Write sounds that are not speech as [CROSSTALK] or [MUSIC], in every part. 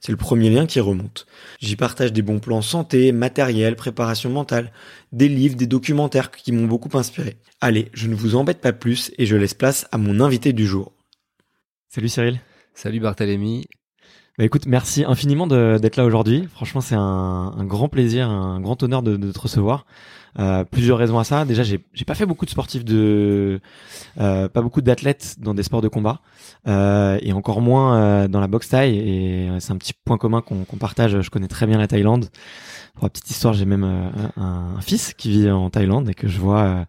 C'est le premier lien qui remonte. J'y partage des bons plans santé, matériel, préparation mentale, des livres, des documentaires qui m'ont beaucoup inspiré. Allez, je ne vous embête pas plus et je laisse place à mon invité du jour. Salut Cyril. Salut Barthélémy. Bah écoute, merci infiniment d'être là aujourd'hui. Franchement, c'est un, un, grand plaisir, un grand honneur de, de te recevoir. Euh, plusieurs raisons à ça. Déjà, j'ai pas fait beaucoup de sportifs de, euh, pas beaucoup d'athlètes dans des sports de combat, euh, et encore moins euh, dans la boxe taille. Et c'est un petit point commun qu'on qu'on partage. Je connais très bien la Thaïlande. Pour la petite histoire, j'ai même euh, un, un, fils qui vit en Thaïlande et que je vois.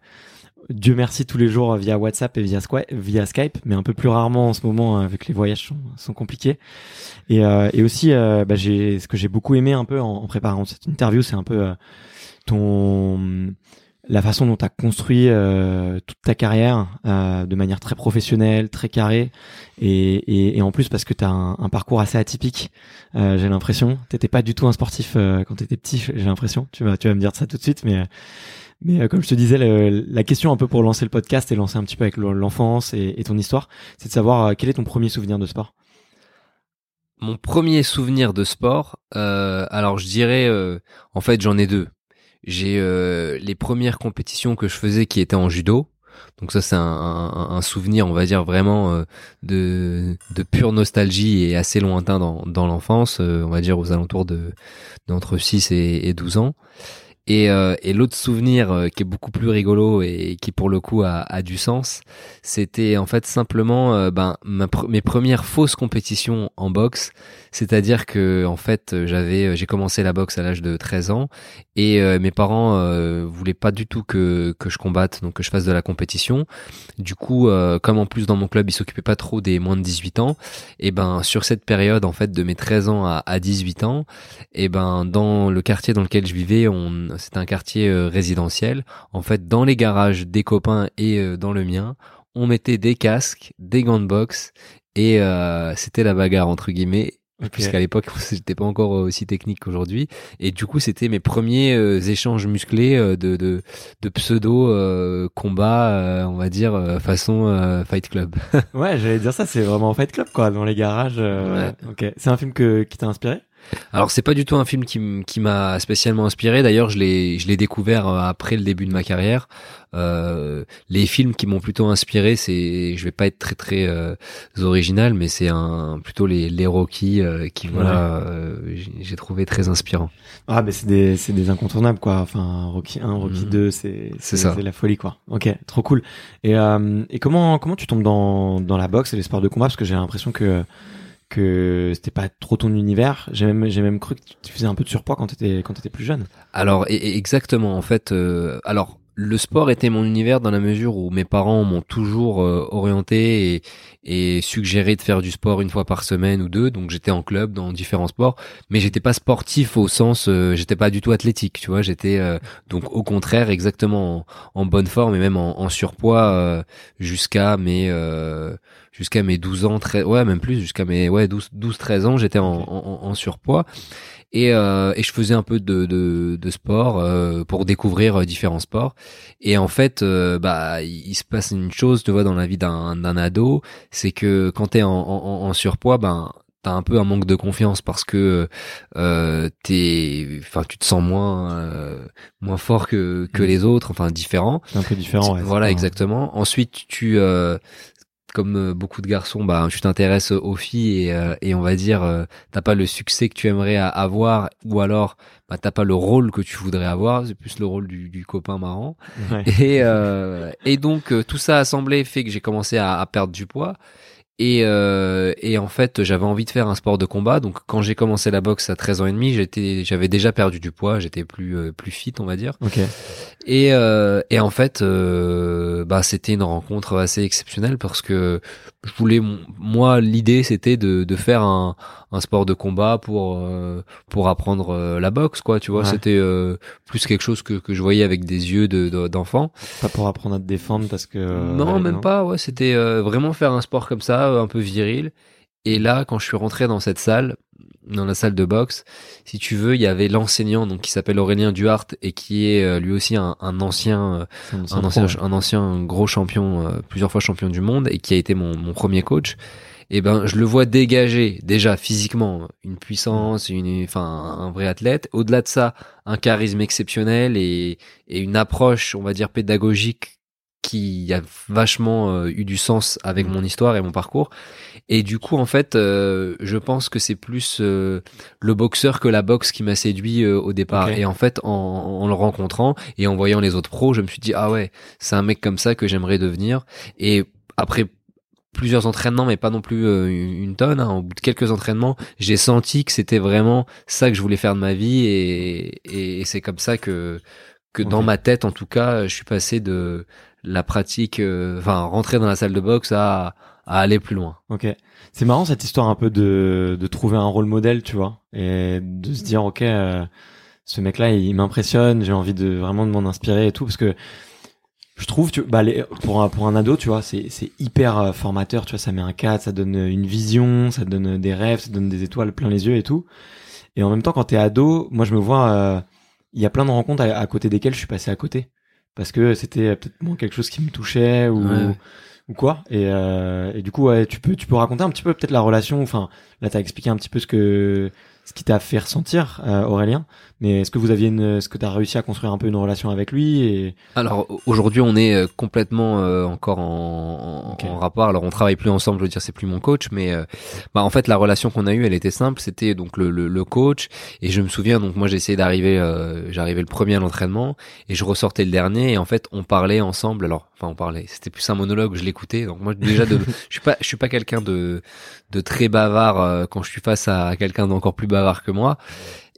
Dieu merci tous les jours via WhatsApp et via, via Skype, mais un peu plus rarement en ce moment vu que les voyages sont, sont compliqués. Et, et aussi, bah, j'ai ce que j'ai beaucoup aimé un peu en, en préparant cette interview, c'est un peu ton la façon dont tu as construit euh, toute ta carrière euh, de manière très professionnelle, très carrée, et, en plus parce que tu as un, parcours assez atypique, euh, j'ai l'impression. T'étais pas du tout un sportif quand tu étais petit, j'ai l'impression. Tu vas, tu vas me dire ça tout de suite, mais mais comme je te disais, la question un peu pour lancer le podcast et lancer un petit peu avec l'enfance et, et, ton histoire, c'est de savoir quel est ton premier souvenir de sport? Mon premier souvenir de sport, alors je dirais, en fait j'en ai deux j'ai euh, les premières compétitions que je faisais qui étaient en judo. Donc ça c'est un, souvenir, on va dire vraiment euh, de, de pure nostalgie et assez lointain dans, dans l'enfance, euh, on va dire aux alentours de d'entre 6 et, et 12 ans. Et, euh, et l'autre souvenir euh, qui est beaucoup plus rigolo et qui pour le coup a, a du sens, c'était en fait simplement euh, ben, ma mes premières fausses compétitions en boxe. C'est-à-dire que en fait j'avais j'ai commencé la boxe à l'âge de 13 ans et mes parents voulaient pas du tout que, que je combatte donc que je fasse de la compétition. Du coup comme en plus dans mon club ils s'occupaient pas trop des moins de 18 ans, et ben sur cette période en fait de mes 13 ans à, à 18 ans, et ben dans le quartier dans lequel je vivais on c'était un quartier euh, résidentiel. En fait, dans les garages des copains et euh, dans le mien, on mettait des casques, des gants de boxe et euh, c'était la bagarre entre guillemets. Okay. Puisqu'à l'époque, [LAUGHS] c'était pas encore aussi technique qu'aujourd'hui. Et du coup, c'était mes premiers échanges musclés de, de, de pseudo combat, on va dire, façon Fight Club. [LAUGHS] ouais, j'allais dire ça, c'est vraiment Fight Club, quoi, dans les garages. Ouais. Ok. C'est un film que, qui t'a inspiré? Alors c'est pas du tout un film qui, m'a spécialement inspiré. D'ailleurs, je l'ai je l'ai découvert euh, après le début de ma carrière. Euh, les films qui m'ont plutôt inspiré, c'est je vais pas être très très euh, original, mais c'est un plutôt les les Rocky euh, qui voilà euh, j'ai- trouvé très inspirant. Ah, mais c'est des, c'est des incontournables, quoi. Enfin, Rocky 1, Rocky Mhm. 2, c'est. C'est la folie, quoi. Ok, trop cool. Et, euh, et comment, comment tu tombes dans, dans la boxe et les sports de combat? Parce que j'ai l'impression que, que c'était pas trop ton univers. J'ai même, j'ai même cru que tu faisais un peu de surpoids quand t'étais, quand t'étais plus jeune. Alors et- et exactement en fait. euh, alors le sport était mon univers dans la mesure où mes parents m'ont toujours euh, orienté et, et suggéré de faire du sport une fois par semaine ou deux. Donc j'étais en club dans différents sports, mais j'étais pas sportif au sens, euh, j'étais pas du tout athlétique. Tu vois, j'étais euh, donc au contraire exactement en, en bonne forme et même en, en surpoids euh, jusqu'à mes euh, jusqu'à mes 12 ans, 13, ouais même plus jusqu'à mes ouais 12 12 13 ans, j'étais en, en, en surpoids. Et, euh, et je faisais un peu de, de, de sport euh, pour découvrir euh, différents sports. Et en fait, euh, bah, il, se passe une chose, tu vois, dans la vie d'un d'un ado, c'est que quand t'es en, en, en surpoids, ben t'as un peu un manque de confiance parce que euh, t'es, enfin, tu te sens moins euh, moins fort que que Mm. les autres, enfin différent. Un peu différent, ouais. voilà, exactement. Ensuite, tu euh, comme euh, beaucoup de garçons, bah, tu t'intéresses aux filles et, euh, et on va dire, euh, t'as pas le succès que tu aimerais avoir, ou alors bah, t'as pas le rôle que tu voudrais avoir, c'est plus le rôle du, du copain marrant. Ouais. Et, euh, et donc euh, tout ça assemblé fait que j'ai commencé à, à perdre du poids. Et, euh, et en fait, j'avais envie de faire un sport de combat. Donc, quand j'ai commencé la boxe à 13 ans et demi, j'étais, j'avais déjà perdu du poids. J'étais plus, euh, plus fit, on va dire. Ok. Et, euh, et en fait, euh, bah, c'était une rencontre assez exceptionnelle parce que je voulais, moi, l'idée c'était de, de faire un, un sport de combat pour euh, pour apprendre euh, la boxe, quoi. Tu vois, Ouais. c'était euh, plus quelque chose que, que je voyais avec des yeux de de- d'enfant. Pas pour apprendre à te défendre parce que. non, même pas. Ouais, c'était euh, vraiment faire un sport comme ça, un peu viril. Et là, quand je suis rentré dans cette salle, dans la salle de boxe, si tu veux, il y avait l'enseignant donc qui s'appelle Aurélien Duhart et qui est euh, lui aussi un, un ancien, euh, un- ancien, ouais. un ancien gros champion, euh, plusieurs fois champion du monde et qui a été mon, mon premier coach. Et ben, je le vois dégager déjà physiquement une puissance, une, enfin, un vrai athlète. Au-delà de ça, un charisme exceptionnel et, et une approche, on va dire pédagogique qui a vachement euh, eu du sens avec Mhm. mon histoire et mon parcours. Et du coup, en fait, euh, je pense que c'est plus euh, le boxeur que la boxe qui m'a séduit euh, au départ. Et en fait, en, en le rencontrant et en voyant les autres pros, je me suis dit ah ouais, c'est un mec comme ça que j'aimerais devenir. Et après plusieurs entraînements, mais pas non plus une tonne. hein, au bout de quelques entraînements, j'ai senti que c'était vraiment ça que je voulais faire de ma vie, et, c'est comme ça que que dans ma tête, en tout cas, je suis passé de la pratique, euh, enfin rentrer dans la salle de boxe à à aller plus loin. Ok. C'est marrant cette histoire un peu de, de trouver un rôle modèle, tu vois, et de se dire ok, euh, ce mec-là, il m'impressionne, j'ai envie de vraiment de m'en inspirer et tout, parce que je trouve, tu, bah, pour un pour un ado, tu vois, c'est c'est hyper euh, formateur, tu vois, ça met un cadre, ça donne une vision, ça donne des rêves, ça donne des étoiles plein les yeux et tout. Et en même temps, quand t'es ado, moi je me vois, il y a plein de rencontres à côté desquelles je suis passé à côté, parce que c'était peut-être moins quelque chose qui me touchait ou Ouais, ou quoi. Et, euh, et du coup ouais, tu peux tu peux raconter un petit peu peut-être la relation enfin là t'as expliqué un petit peu ce que ce qui t'a fait ressentir euh, Aurélien mais est-ce que vous aviez une est-ce que t'as réussi à construire un peu une relation avec lui et Alors aujourd'hui, on est euh, complètement euh, encore en, en- Ok. en rapport. Alors on travaille plus ensemble, je veux dire, c'est plus mon coach, mais euh, bah en fait la relation qu'on a eue, elle était simple. C'était donc le, le, le coach et je me souviens donc moi j'ai essayé d'arriver, euh, j'arrivais le premier à l'entraînement et je ressortais le dernier et en fait on parlait ensemble. Alors enfin on parlait, c'était plus un monologue, je l'écoutais. Donc moi déjà de, [LAUGHS] je suis pas, je suis pas quelqu'un de de très bavard euh, quand je suis face à quelqu'un d'encore plus bavard que moi.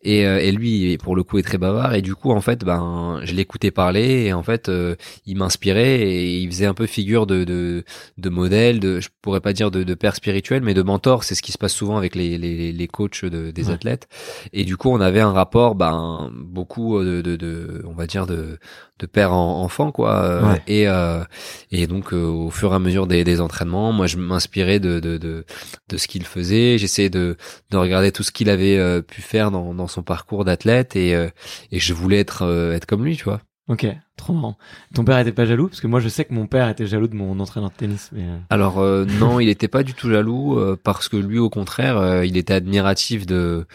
Et, euh, et lui, pour le coup, est très bavard. Et du coup, en fait, ben, je l'écoutais parler. Et en fait, euh, il m'inspirait et il faisait un peu figure de de, de modèle, de, je pourrais pas dire de, de père spirituel, mais de mentor. C'est ce qui se passe souvent avec les les, les coachs de, des Ouais. athlètes. Et du coup, on avait un rapport, ben, beaucoup de de, de on va dire de de père en enfant, quoi. Euh, Ouais. Et euh, et donc, euh, au fur et à mesure des, des entraînements, moi, je m'inspirais de de de de ce qu'il faisait. J'essayais de de regarder tout ce qu'il avait euh, pu faire dans, dans son parcours d'athlète et, euh, et je voulais être euh, être comme lui, tu vois. Ok, trop marrant. Ton père était pas jaloux? Parce que moi je sais que mon père était jaloux de mon entraîneur de tennis. Mais euh, Alors euh, non, il était pas du tout jaloux euh, parce que lui, au contraire, euh, il était admiratif de,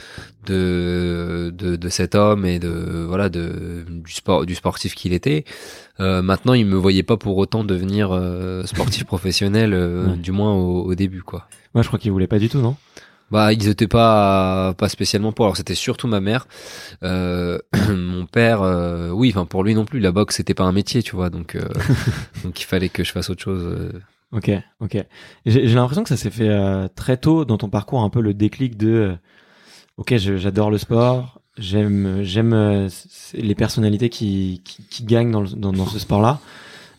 de de de cet homme et de voilà de du sport du sportif qu'il était. Euh, maintenant, il me voyait pas pour autant devenir euh, sportif professionnel, euh, Ouais. du moins au, au début, quoi. moi je crois qu'il voulait pas du tout, non? Bah, ils étaient pas pas spécialement pour. Alors, c'était surtout ma mère. Euh, [CLEARS THROAT] mon père, euh, oui, enfin pour lui non plus. La boxe, c'était pas un métier, tu vois. Donc, euh, [LAUGHS] donc il fallait que je fasse autre chose. euh. Ok, ok. J'ai l'impression que ça s'est fait euh, très tôt dans ton parcours, un peu le déclic de, ok, j'adore le sport, j'aime, j'aime les personnalités qui, qui, qui gagnent dans, le- dans, dans ce sport-là,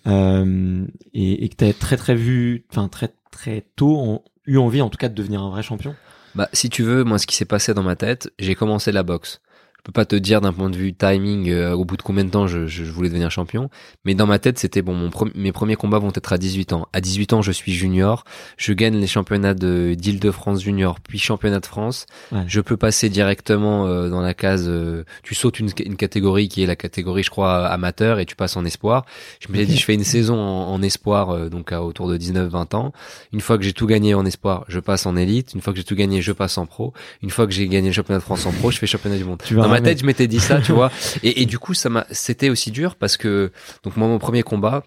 euh, et, et que t'as très très vu, enfin très très tôt, en- eu envie en tout cas de devenir un vrai champion. Bah, si tu veux, moi, ce qui s'est passé dans ma tête, j'ai commencé la boxe. Je peux pas te dire d'un point de vue timing euh, au bout de combien de temps je, je, je voulais devenir champion, mais dans ma tête, c'était bon. Mon pre- mes premiers combats vont être à 18 ans. À 18 ans, je suis junior. Je gagne les championnats de d'Île-de-France junior, puis championnat de France. Ouais. Je peux passer directement euh, dans la case. euh, tu sautes une, une catégorie qui est la catégorie, je crois, amateur, et tu passes en espoir. Je me suis dit, je fais une saison en, en espoir, euh, donc à autour de 19-20 ans. Une fois que j'ai tout gagné en espoir, je passe en élite. Une fois que j'ai tout gagné, je passe en pro. Une fois que j'ai gagné le championnat de France en pro, je fais championnat du monde. Tu vas Dans ma tête, je m'étais dit ça, tu [LAUGHS] vois. Et, et du coup, ça m'a, c'était aussi dur parce que, donc moi, mon premier combat,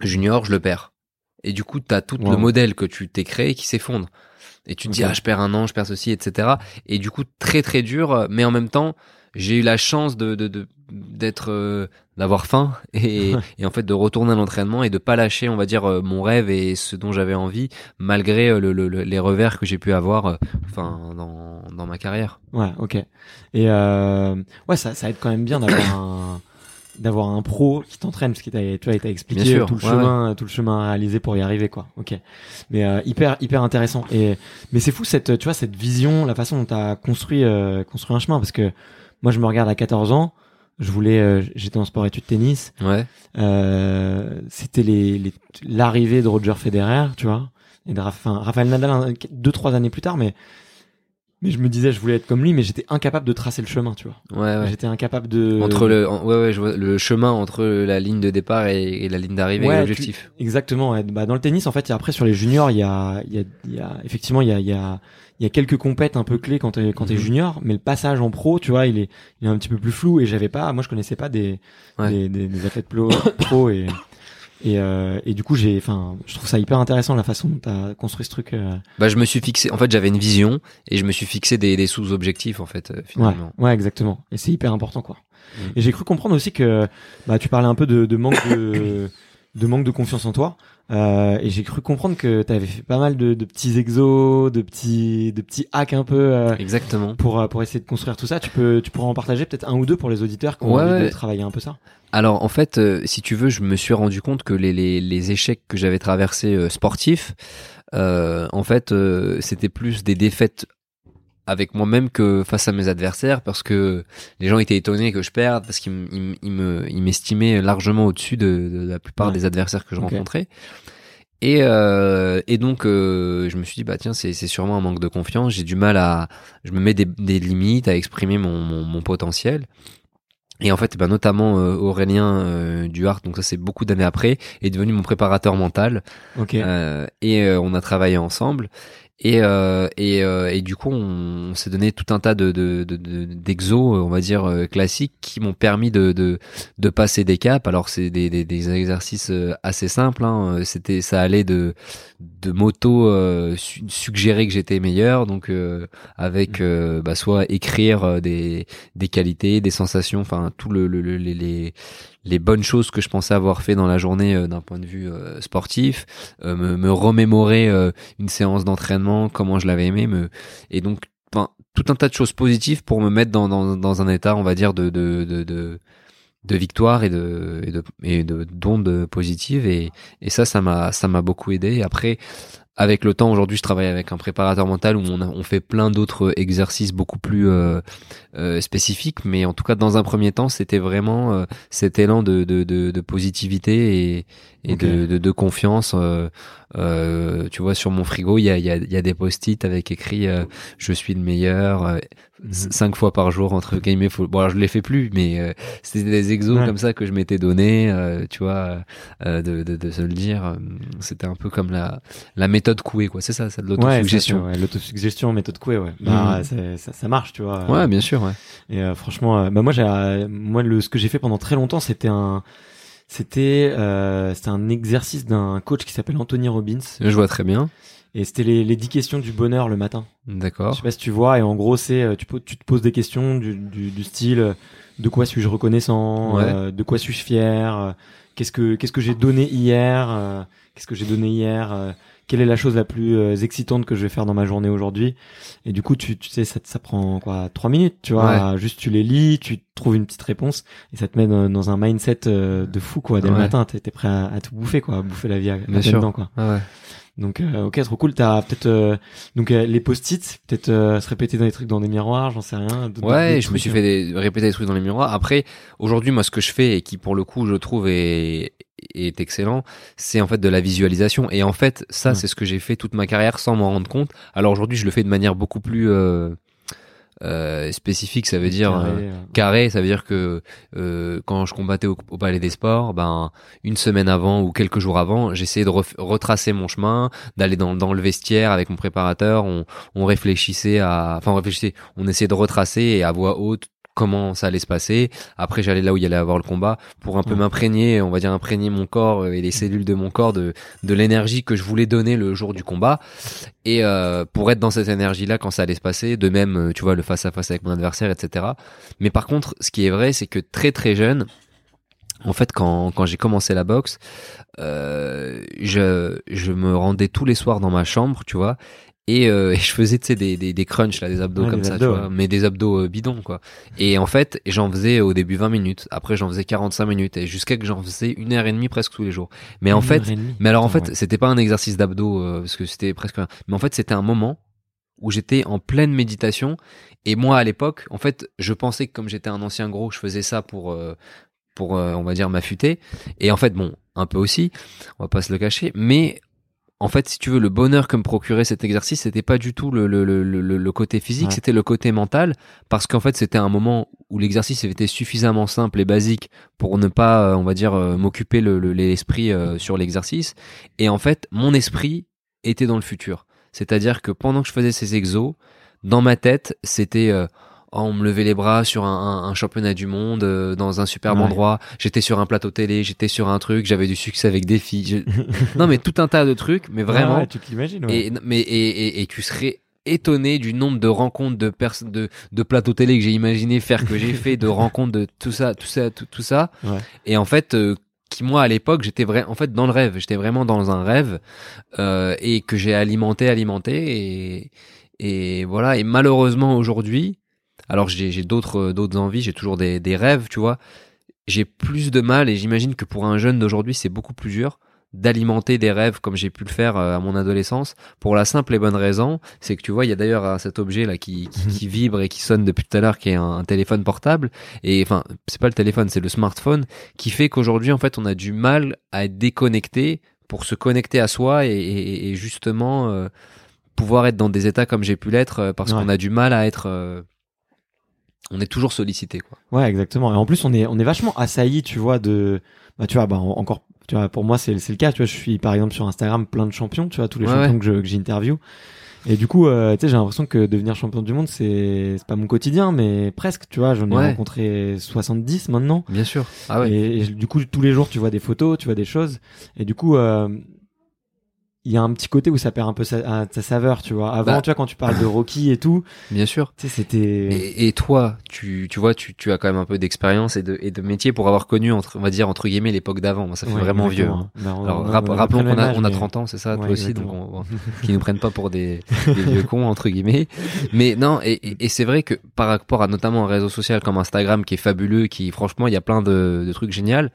junior, je le perds. Et du coup, t'as tout Wow. le modèle que tu t'es créé qui s'effondre. Et tu te dis, ah, je perds un an, je perds ceci, etc. Et du coup, très, très dur, mais en même temps, j'ai eu la chance de, d'être, euh, d'avoir faim et, [LAUGHS] et en fait de retourner à l'entraînement et de pas lâcher, on va dire, euh, mon rêve et ce dont j'avais envie, malgré euh, le, le- le- les revers que j'ai pu avoir, enfin, dans, dans ma carrière. Ouais, ok. Et euh, ouais, ça, ça aide quand même bien d'avoir un [COUGHS] d'avoir un pro qui t'entraîne parce t'a tu vois il t'a expliqué sûr, tout le ouais, chemin tout le chemin à réaliser pour y arriver quoi ok mais euh, hyper hyper intéressant et mais c'est fou cette tu vois cette vision la façon dont t'as construit euh, construit un chemin parce que moi je me regarde à 14 ans je voulais euh, j'étais en sport études tennis Ouais. euh, c'était les les- l'arrivée de Roger Federer tu vois et de Rafa- Rafael Nadal deux trois années plus tard mais mais je me disais je voulais être comme lui mais j'étais incapable de tracer le chemin tu vois Ouais, ouais. J'étais incapable de. Entre le, en- ouais, ouais, je vois le chemin entre la ligne de départ et, et la ligne d'arrivée Ouais, et l'objectif. Exactement. ouais. Bah, dans le tennis, en fait, après sur les juniors, il y a, il y a, il y a effectivement, il y a, il y a, il y a quelques compètes un peu clés quand t'es quand t'es Mhm. junior, mais le passage en pro, tu vois, il est, il est un petit peu plus flou. Et j'avais pas, moi, je connaissais pas des, Ouais. des, des, des athlètes pro, [COUGHS] pro et et, euh, et du coup, j'ai, enfin, je trouve ça hyper intéressant la façon dont t'as construit ce truc. euh, Bah, je me suis fixé, en fait, j'avais une vision et je me suis fixé des, des sous-objectifs, en fait, euh, finalement. ouais, exactement. Et c'est hyper important, quoi. Mm. Et j'ai cru comprendre aussi que, bah, tu parlais un peu de, de manque de, [COUGHS] de manque de confiance en toi. Euh, et j'ai cru comprendre que tu avais fait pas mal de, de petits exos, de petits, de petits hacks un peu euh, Exactement. pour euh, pour essayer de construire tout ça. Tu peux, tu pourras en partager peut-être un ou deux pour les auditeurs qui ont Ouais, envie de travailler un peu ça. Alors, en fait, euh, si tu veux, je me suis rendu compte que les, les, les échecs que j'avais traversés euh, sportifs, euh, en fait, euh, c'était plus des défaites avec moi-même que face à mes adversaires parce que les gens étaient étonnés que je perde parce qu'ils me m'estimaient largement au-dessus de, de la plupart Ouais. des adversaires que je Ok. rencontrais et euh, et donc euh, je me suis dit bah tiens c'est c'est sûrement un manque de confiance j'ai du mal à je me mets des, des limites à exprimer mon, mon, mon potentiel et en fait, bah, notamment euh, Aurélien euh, Duhart, donc ça c'est beaucoup d'années après, est devenu mon préparateur mental. Et on a travaillé ensemble. Et, euh, et, euh, et du coup, on, on s'est donné tout un tas de de- de- de- d'exos, euh, on va dire euh, classiques, qui m'ont permis de, de de passer des caps. Alors c'est des, des, des exercices euh, assez simples. Hein. C'était ça allait de de moto euh, su- suggérer que j'étais meilleur, donc euh, avec euh, bah, soit écrire des des qualités, des sensations, enfin tout le, le- le- les, les bonnes choses que je pensais avoir fait dans la journée euh, d'un point de vue euh, sportif, euh, me, me remémorer euh, une séance d'entraînement, comment je l'avais aimé, me et donc tout un tas de choses positives pour me mettre dans dans, dans un état, on va dire de de de, de de victoire et de et de et de d'ondes positives et et ça ça m'a ça m'a beaucoup aidé. Après avec le temps aujourd'hui je travaille avec un préparateur mental où on, a- on fait plein d'autres exercices beaucoup plus euh, euh, spécifiques. Mais en tout cas dans un premier temps c'était vraiment euh, cet élan de, de, de, de positivité et, et de, de, de confiance euh, euh, tu vois sur mon frigo. Il y a, y, a, y a des post-it avec écrit euh, je suis le meilleur cinq fois par jour entre guillemets. Faut... Bon, alors je les fais plus, mais euh, c'était des exos Ouais. comme ça que je m'étais donné, euh, tu vois, euh, de, de, de se le dire. euh, C'était un peu comme la la méthode Coué, quoi. C'est ça, c'est de l'autosuggestion. ouais, l'autosuggestion, méthode Coué, ouais. Bah, Mhm. ça, ça marche, tu vois. Ouais, bien sûr, ouais. Et euh, franchement, euh, bah moi, j'ai, moi, le, ce que j'ai fait pendant très longtemps, c'était un, c'était, euh, c'était un exercice d'un coach qui s'appelle Anthony Robbins, Je vois très bien. Et c'était les, les 10 questions du bonheur le matin. Je D'accord. sais pas si tu vois, et en gros, c'est, euh, tu, tu te poses des questions du, du, du style, euh, de quoi suis-je reconnaissant, Ouais. euh, de quoi suis-je fier, qu'est-ce que, qu'est-ce que j'ai donné hier, euh, qu'est-ce que j'ai donné hier, euh, quelle est la chose la plus excitante que je vais faire dans ma journée aujourd'hui. Et du coup, tu, tu sais, ça, ça prend quoi, trois minutes, tu vois. Juste, tu les lis, tu trouves une petite réponse, et ça te met dans, dans un mindset de fou, quoi. Dès le matin, t'es t'es prêt à, à tout bouffer, quoi, à bouffer la vie à, à Bien pleines sûr. dents, quoi. Ah ouais. Donc euh, ok trop cool t'as peut-être euh, donc euh, les post-it peut-être euh, se répéter dans les trucs dans des miroirs j'en sais rien Ouais, je me suis fait des, répéter des trucs dans les miroirs. Après, aujourd'hui, moi, ce que je fais et qui, pour le coup, je trouve est, est excellent, c'est en fait de la visualisation. Et en fait, ça, Ouais. c'est ce que j'ai fait toute ma carrière sans m'en rendre compte. Alors aujourd'hui, je le fais de manière beaucoup plus euh, spécifique. Ça veut dire Carré, euh, carré. Ça veut dire que euh, quand je combattais au, au Palais des Sports, ben une semaine avant ou quelques jours avant, j'essayais de retracer mon chemin, d'aller dans, dans le vestiaire avec mon préparateur. On, on réfléchissait à, enfin on réfléchissait, on essayait de retracer et à voix haute comment ça allait se passer. Après, j'allais là où il y allait avoir le combat pour un peu m'imprégner, on va dire imprégner mon corps et les cellules de mon corps de, de l'énergie que je voulais donner le jour du combat. Et euh, pour être dans cette énergie-là quand ça allait se passer, de même, euh, tu vois, le face-à-face avec mon adversaire, etc. Mais par contre, ce qui est vrai, c'est que très très jeune, en fait, quand, quand j'ai commencé la boxe, euh, je, je me rendais tous les soirs dans ma chambre, tu vois, et, euh, [LAUGHS] et je faisais tu sais, des, des, des crunchs, là, des abdos comme ça, abdos, tu vois, ouais. mais des abdos euh, bidons, quoi. Et en fait, j'en faisais au début 20 minutes, après j'en faisais 45 minutes, et jusqu'à que j'en faisais une heure et demie presque tous les jours. Mais en fait, mais alors en fait, ouais. c'était pas un exercice d'abdos euh, parce que c'était presque. Mais en fait, c'était un moment où j'étais en pleine méditation et moi à l'époque, en fait, je pensais que comme j'étais un ancien gros, je faisais ça pour euh, pour euh, on va dire m'affûter et en fait bon, un peu aussi, on va pas se le cacher, mais en fait, si tu veux, le bonheur que me procurait cet exercice, c'était pas du tout le, le, le, le, le côté physique, Ouais. c'était le côté mental, parce qu'en fait, c'était un moment où l'exercice était suffisamment simple et basique pour ne pas, euh, on va dire, euh, m'occuper le- le- l'esprit euh, sur l'exercice. Et en fait, mon esprit était dans le futur. C'est-à-dire que pendant que je faisais ces exos, dans ma tête, c'était euh, on me levait les bras sur un, un- un championnat du monde euh, dans un superbe Ouais. endroit. J'étais sur un plateau télé, j'étais sur un truc, j'avais du succès avec des filles. Je- non, mais tout un tas de trucs, mais vraiment. Ouais, ouais, tu t'imagines ouais. Et, mais, et, et, et tu serais étonné du nombre de rencontres de personnes de, de plateaux télé que j'ai imaginé faire que j'ai fait de [LAUGHS] rencontres de tout ça tout ça tout, tout ça Ouais. et en fait euh, qui moi à l'époque j'étais vrai en fait dans le rêve j'étais vraiment dans un rêve euh, et que j'ai alimenté alimenté et et voilà et malheureusement aujourd'hui alors j'ai d'autres d'autres envies j'ai toujours des des rêves tu vois. J'ai plus de mal et j'imagine que pour un jeune d'aujourd'hui c'est beaucoup plus dur d'alimenter des rêves comme j'ai pu le faire euh, à mon adolescence. Pour la simple et bonne raison c'est que tu vois il y a d'ailleurs euh, cet objet là qui, qui, qui vibre et qui sonne depuis tout à l'heure qui est un, un téléphone portable. Et enfin c'est pas le téléphone c'est le smartphone qui fait qu'aujourd'hui en fait on a du mal à être déconnecté pour se connecter à soi et, et- et justement euh, pouvoir être dans des états comme j'ai pu l'être euh, parce Ouais. qu'on a du mal à être euh, on est toujours sollicité quoi Ouais, exactement. Et en plus, on est, on est vachement assailli, tu vois, de, bah, tu vois, bah, en- encore, tu vois, pour moi, c'est, c'est le cas, tu vois, je suis, par exemple, sur Instagram, plein de champions, tu vois, tous les Ouais, champions ouais. que, je, que j'interview. Et du coup, euh, tu sais, j'ai l'impression que devenir champion du monde, c'est, c'est pas mon quotidien, mais presque, tu vois, j'en ai Ouais. rencontré 70 maintenant. bien sûr ah ouais Et, et du coup, tous les jours, tu vois des photos, tu vois des choses. Et du coup, euh, il y a un petit côté où ça perd un peu sa, saveur, tu vois. Avant, Bah. tu vois, quand tu parles de Rocky et tout, [LAUGHS] bien sûr tu sais, c'était. Et, et toi, tu, tu vois, tu, tu as quand même un peu d'expérience et de, et de métier pour avoir connu, entre, on va dire, entre guillemets, l'époque d'avant. Moi, ça fait Ouais, vraiment vieux. hein. Bah, on- Alors, on- on rappelons qu'on a, on a âge, 30 ans, c'est ça, toi aussi, donc exactement. on, on- qu'ils nous prennent pas pour des, des vieux cons, entre guillemets. [LAUGHS] Mais non, et, et, et c'est vrai que par rapport à notamment un réseau social comme Instagram qui est fabuleux, qui, franchement, il y a plein de, de trucs géniaux.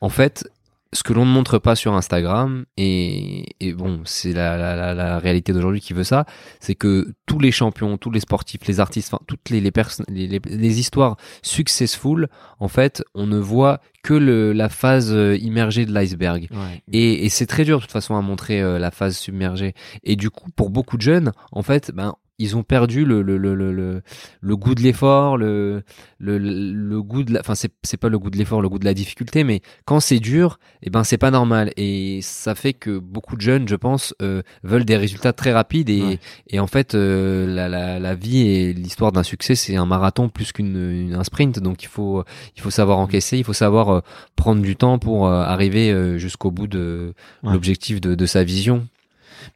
En fait, ce que l'on ne montre pas sur Instagram, et, et bon, c'est la, la, la, la réalité d'aujourd'hui qui veut ça, c'est que tous les champions, tous les sportifs, les artistes, enfin, toutes les, les, personnes, les, histoires successful, en fait, on ne voit que le, la phase euh, immergée de l'iceberg. Ouais. Et, et c'est très dur de toute façon à montrer euh, la phase submergée. Et du coup, pour beaucoup de jeunes, en fait, ben ils ont perdu le le le le, le goût de l'effort, le, le le goût de la, enfin c'est c'est pas le goût de l'effort, le goût de la difficulté, mais quand c'est dur, eh ben c'est pas normal. Et ça fait que beaucoup de jeunes, je pense, euh, veulent des résultats très rapides et et en fait euh, la, la la vie et l'histoire d'un succès c'est un marathon plus qu'une un sprint, donc il faut il faut savoir encaisser, il faut savoir euh, prendre du temps pour arriver jusqu'au bout de l'objectif de de sa vision.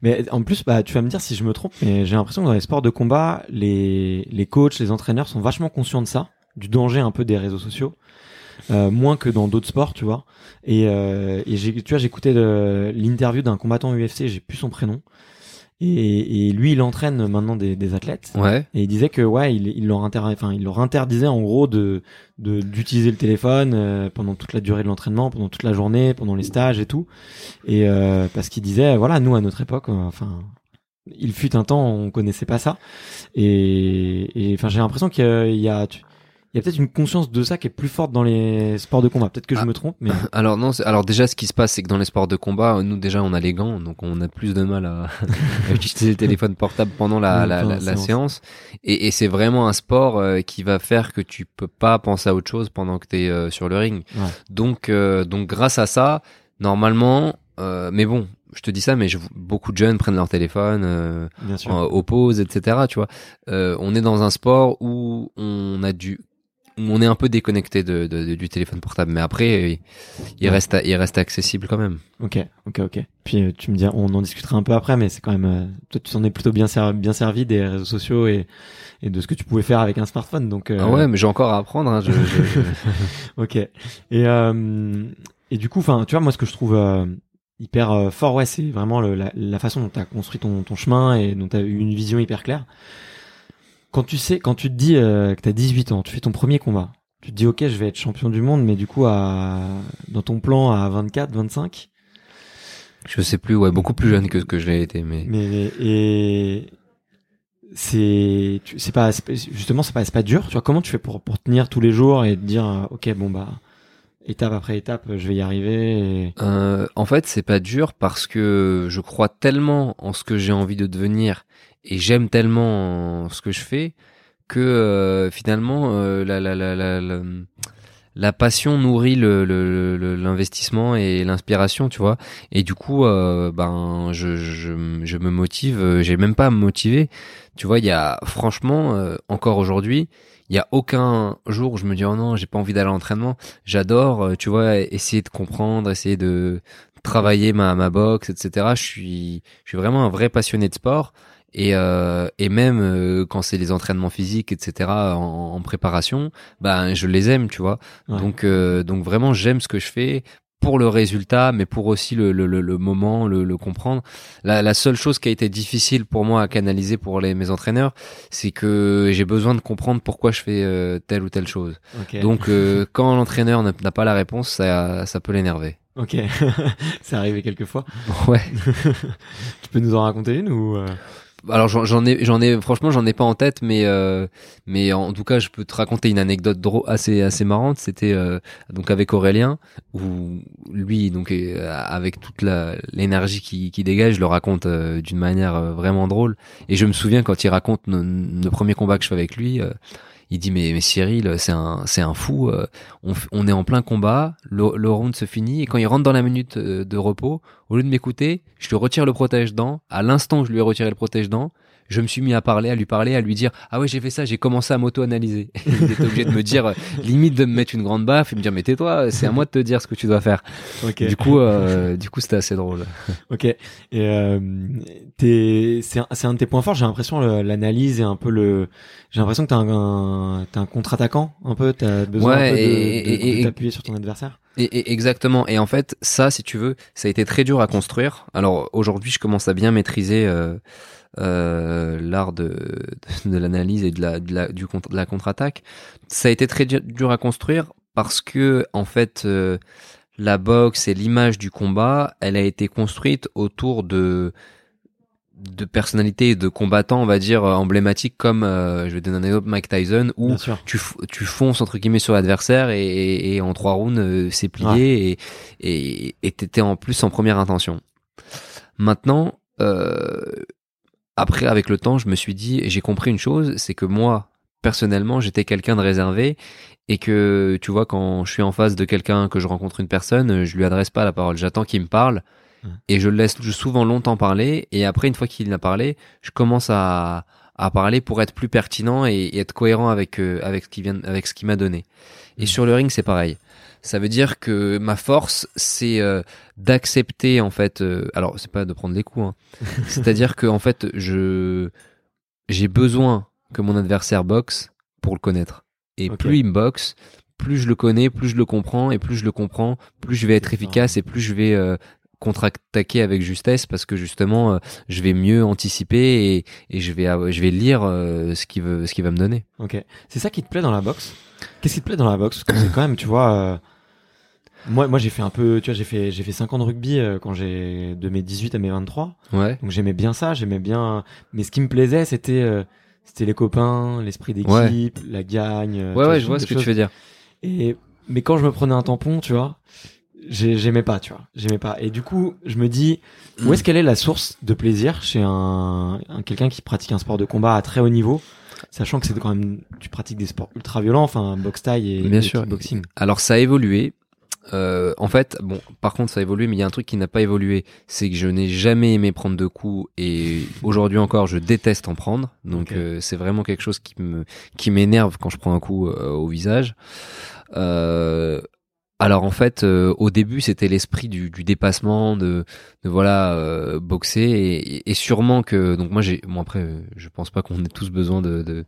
Mais en plus, bah, tu vas me dire si je me trompe, mais j'ai l'impression que dans les sports de combat, les, les coachs, les entraîneurs sont vachement conscients de ça, du danger un peu des réseaux sociaux. Euh, moins que dans d'autres sports, tu vois. Et, euh, et tu vois, j'écoutais l'interview d'un combattant UFC, j'ai plus son prénom, et, et, lui, il entraîne maintenant des, des, athlètes. Ouais. Et il disait que ouais, il, il leur enfin, il leur interdisait en gros de d'utiliser le téléphone euh, pendant toute la durée de l'entraînement, pendant toute la journée, pendant les stages et tout. Et euh, parce qu'il disait voilà, nous à notre époque, euh, enfin, il fut un temps, on connaissait pas ça. Et enfin, j'ai l'impression qu'il y a, il y a peut-être une conscience de ça qui est plus forte dans les sports de combat. Peut-être que je ah. me trompe, mais [LAUGHS] alors non. Alors déjà, ce qui se passe, c'est que dans les sports de combat, nous déjà, on a les gants, donc on a plus de mal à, [LAUGHS] utiliser le téléphone portable pendant la, la, la, séance. Et, et c'est vraiment un sport euh, qui va faire que tu peux pas penser à autre chose pendant que tu es euh, sur le ring. Donc, euh, donc grâce à ça, normalement, mais bon, je te dis ça, mais je, beaucoup de jeunes prennent leur téléphone, euh, pauses, etc. Tu vois, on est dans un sport où on a dû on est un peu déconnecté de, du téléphone portable, mais après, il reste, il reste accessible quand même. Ok, ok, ok. Puis euh, tu me dis, on en discutera un peu après, mais c'est quand même, euh, toi, tu t'en es plutôt bien servi, bien servi des réseaux sociaux et, et de ce que tu pouvais faire avec un smartphone. Donc. Euh, ah ouais, mais j'ai encore à apprendre. Hein, [LAUGHS] ok. Et et du coup, enfin, tu vois, moi, ce que je trouve hyper fort, ouais, c'est vraiment la, la, façon dont tu as construit ton, ton chemin et dont tu as eu une vision hyper claire quand tu sais, quand tu te dis euh, que tu as 18 ans, tu fais ton premier combat, tu te dis ok, je vais être champion du monde, mais du coup, à, dans ton plan à 24, 25 Je sais plus, ouais, beaucoup plus jeune que ce que je l'ai été, mais. Mais et c'est c'est pas justement c'est pas c'est pas dur. Tu vois comment tu fais pour pour tenir tous les jours et te dire euh, ok bon bah étape après étape, je vais y arriver. Euh, en fait, c'est pas dur parce que je crois tellement en ce que j'ai envie de devenir et j'aime tellement ce que je fais que euh, finalement euh, la, la, la, la, passion nourrit l'investissement le, et l'inspiration, tu vois. Et du coup, euh, ben, je, je, je, me motive. J'ai même pas à me motiver. Tu vois, il y a franchement encore aujourd'hui, il y a aucun jour où je me dis oh non, j'ai pas envie d'aller à l'entraînement. J'adore, tu vois, essayer de comprendre, essayer de travailler ma ma boxe, etc. Je suis je suis vraiment un vrai passionné de sport. Et, euh, et même euh, quand c'est les entraînements physiques, etc., en, en, préparation, ben je les aime, tu vois. Donc, euh, donc vraiment, j'aime ce que je fais pour le résultat, mais pour aussi le, le, le moment, le, le comprendre. La, la, seule chose qui a été difficile pour moi à canaliser pour les, mes entraîneurs, c'est que j'ai besoin de comprendre pourquoi je fais euh, telle ou telle chose. Donc, quand l'entraîneur n'a pas la réponse, ça, ça peut l'énerver. Ok, [LAUGHS] c'est arrivé quelquefois. Ouais. [LAUGHS] tu peux nous en raconter une ou alors j'en ai, j'en ai, franchement, j'en ai pas en tête, mais euh, mais en tout cas, je peux te raconter une anecdote assez assez marrante. C'était euh, donc avec Aurélien, où lui, donc avec toute l'énergie qui, qui dégage, je le raconte euh, d'une manière vraiment drôle. Et je me souviens quand il raconte le premier combat que je fais avec lui il dit mais, mais Cyril, c'est un, c'est un fou. Euh, on, on, est en plein combat, le, le, round se finit et quand il rentre dans la minute euh, de repos, au lieu de m'écouter, je lui retire le protège-dents. À l'instant où je lui ai retiré le protège-dents, je me suis mis à parler, à lui parler, à lui dire ah ouais j'ai fait ça, j'ai commencé à m'auto-analyser. [LAUGHS] il était obligé de me dire euh, limite de me mettre une grande baffe et me dire mais tais-toi, c'est à moi de te dire ce que tu dois faire. [LAUGHS] Du coup euh, du coup c'était assez drôle. [LAUGHS] Ok. Et euh, c'est un, un de tes points forts. J'ai l'impression l'analyse et un peu le j'ai l'impression que t'es un, un, un contre-attaquant un peu. T'as besoin un peu de, t'appuyer sur ton adversaire. Et, exactement. Et en fait, ça, si tu veux, ça a été très dur à construire. Alors aujourd'hui, je commence à bien maîtriser euh, euh, l'art de, de, l'analyse et de la, de la, du, de la contre-attaque. Ça a été très dur à construire parce que en fait, euh, la boxe et l'image du combat, elle a été construite autour de de personnalités et de combattants, on va dire, emblématiques comme, euh, je vais donner un exemple, Mike Tyson, où tu, tu fonces, entre guillemets, sur l'adversaire et, et, en trois rounds, euh, c'est plié et et t'étais en plus en première intention. Maintenant, euh, après, avec le temps, je me suis dit, j'ai compris une chose, c'est que moi, personnellement, j'étais quelqu'un de réservé et que, tu vois, quand je suis en face de quelqu'un, que je rencontre une personne, je lui adresse pas la parole. J'attends qu'il me parle et je le laisse souvent longtemps parler. Et après, une fois qu'il a parlé, je commence à, à parler pour être plus pertinent et, et être cohérent avec, euh, avec ce qu'il vient, avec ce qu'il m'a donné. Et sur le ring, c'est pareil. Ça veut dire que ma force, c'est euh, d'accepter en fait. euh, alors, c'est pas de prendre les coups. Hein. [LAUGHS] C'est-à-dire que en fait, je j'ai besoin que mon adversaire boxe pour le connaître. Et plus il me boxe, plus je le connais, plus je le comprends, et plus je le comprends, plus je vais être efficace et plus je vais euh, contre-attaquer avec justesse parce que justement, euh, je vais mieux anticiper et, et je vais je vais lire euh, ce qu'il veut ce qu'il va me donner. Ok. C'est ça qui te plaît dans la boxe? Qu'est-ce qui te plaît dans la boxe? Parce que c'est quand même, tu vois. Moi, moi j'ai fait un peu, tu vois, j'ai fait, j'ai fait 5 ans de rugby euh, quand j'ai de mes 18 à mes 23. Ouais. Donc j'aimais bien ça, j'aimais bien. Mais ce qui me plaisait, c'était, euh, c'était les copains, l'esprit d'équipe, la gagne. euh, Ouais ouais, je vois ce que tu veux dire. Et mais quand je me prenais un tampon, tu vois, j'ai- j'aimais pas, tu vois, j'aimais pas. Et du coup, je me dis, où est-ce qu'elle est la source de plaisir chez un, un- quelqu'un qui pratique un sport de combat à très haut niveau, sachant que c'est quand même, tu pratiques des sports ultra violents, enfin boxe taille et, Bien et sûr. kickboxing. Alors ça a évolué. Euh, en fait, bon, par contre, ça a évolué, mais il y a un truc qui n'a pas évolué, c'est que je n'ai jamais aimé prendre de coups et aujourd'hui encore, je déteste en prendre. Donc, euh, c'est vraiment quelque chose qui me qui m'énerve quand je prends un coup euh, au visage. Alors en fait, euh, au début, c'était l'esprit du, du dépassement, de, de voilà euh, boxer et, et sûrement que donc moi j'ai bon après, euh, je pense pas qu'on ait tous besoin de de-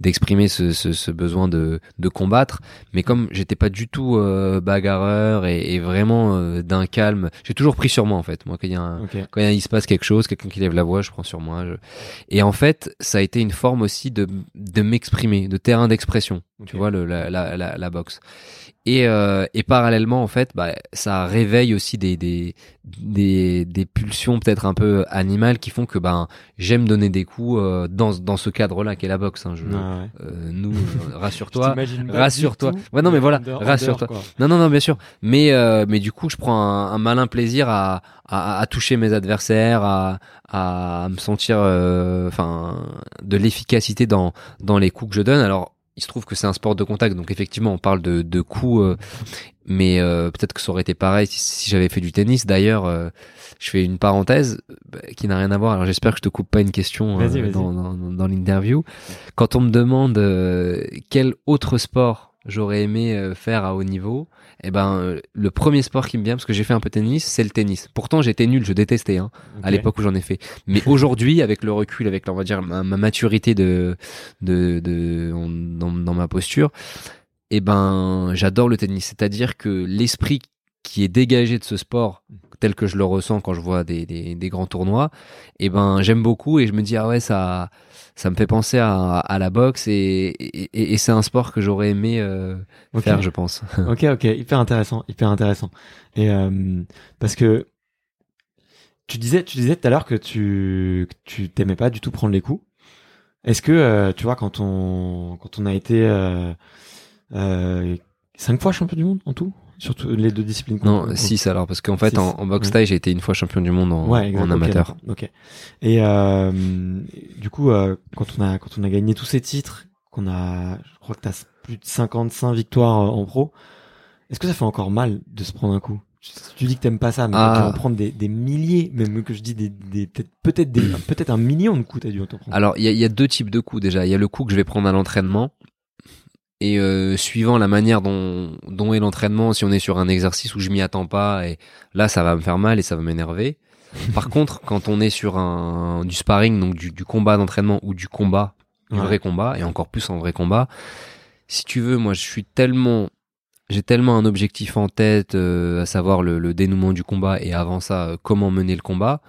d'exprimer ce, ce, ce besoin de de combattre, mais comme j'étais pas du tout euh, bagarreur et, et vraiment euh, d'un calme, j'ai toujours pris sur moi en fait. Moi quand il y a un, quand il se passe quelque chose, quelqu'un qui lève la voix, je prends sur moi. je- Et en fait, ça a été une forme aussi de, de m'exprimer, de terrain d'expression. Tu vois, le, la, la, la, la boxe. Et, euh, et parallèlement, en fait, bah, ça réveille aussi des, des, des, des pulsions peut-être un peu animales qui font que ben j'aime donner des coups euh, dans, dans ce cadre-là qu'est la boxe. Hein, je, ouais. euh, nous, [LAUGHS] euh, rassure-toi. rassure-toi. Ouais, non, mais voilà, rassure-toi. Non, non, non, bien sûr. Mais, euh, mais du coup, je prends un, un malin plaisir à, à, à toucher mes adversaires, à, à me sentir, euh, enfin, de l'efficacité dans, dans les coups que je donne. Alors, il se trouve que c'est un sport de contact, donc effectivement, on parle de, de coups, euh, mais euh, peut-être que ça aurait été pareil si, si j'avais fait du tennis. D'ailleurs, euh, je fais une parenthèse bah, qui n'a rien à voir. Alors, j'espère que je te coupe pas une question euh, dans, dans, dans l'interview. Quand on me demande euh, quel autre sport j'aurais aimé euh, faire à haut niveau, eh ben euh, le premier sport qui me vient parce que j'ai fait un peu de tennis, c'est le tennis. Pourtant j'étais nul, je détestais hein, à l'époque où j'en ai fait. Mais [LAUGHS] aujourd'hui, avec le recul, avec on va dire ma, ma maturité de de, dans, dans ma posture, eh ben j'adore le tennis. C'est-à-dire que l'esprit qui est dégagé de ce sport tel que je le ressens quand je vois des, des, des grands tournois, eh ben j'aime beaucoup et je me dis ah ouais ça ça me fait penser à, à la boxe et, et, et c'est un sport que j'aurais aimé euh, faire je pense. [LAUGHS] Ok, ok, hyper intéressant, hyper intéressant. Et euh, parce que tu disais, tu disais tout à l'heure que tu que tu t'aimais pas du tout prendre les coups. Est-ce que euh, tu vois quand on quand on a été cinq fois champion du monde en tout, surtout les deux disciplines. Non, qu'on- 6 alors, parce qu'en fait, Six, en, en boxe taille, j'ai été une fois champion du monde en, Ouais, exact, en ok, amateur. Ok. Et euh, du coup, euh, quand on a quand on a gagné tous ces titres, qu'on a, je crois que t'as plus de 55 victoires euh, en pro. Est-ce que ça fait encore mal de se prendre un coup? Tu, dis que t'aimes pas ça, mais Ah. tu vas en prendre des, des milliers, même que je dis des, des peut-être peut-être des [CLEARS THROAT] peut-être un million de coups t'as dû en prendre. Alors, il y a, il y a deux types de coups déjà. Il y a le coup que je vais prendre à l'entraînement. Et euh, suivant la manière dont, dont est l'entraînement, si on est sur un exercice où je m'y attends pas, et là ça va me faire mal et ça va m'énerver. [LAUGHS] Par contre, quand on est sur un du sparring, donc du, du combat d'entraînement ou du combat, du Ouais. vrai combat, et encore plus en vrai combat, si tu veux, moi je suis tellement, j'ai tellement un objectif en tête, euh, à savoir le, le dénouement du combat et avant ça, euh, comment mener le combat,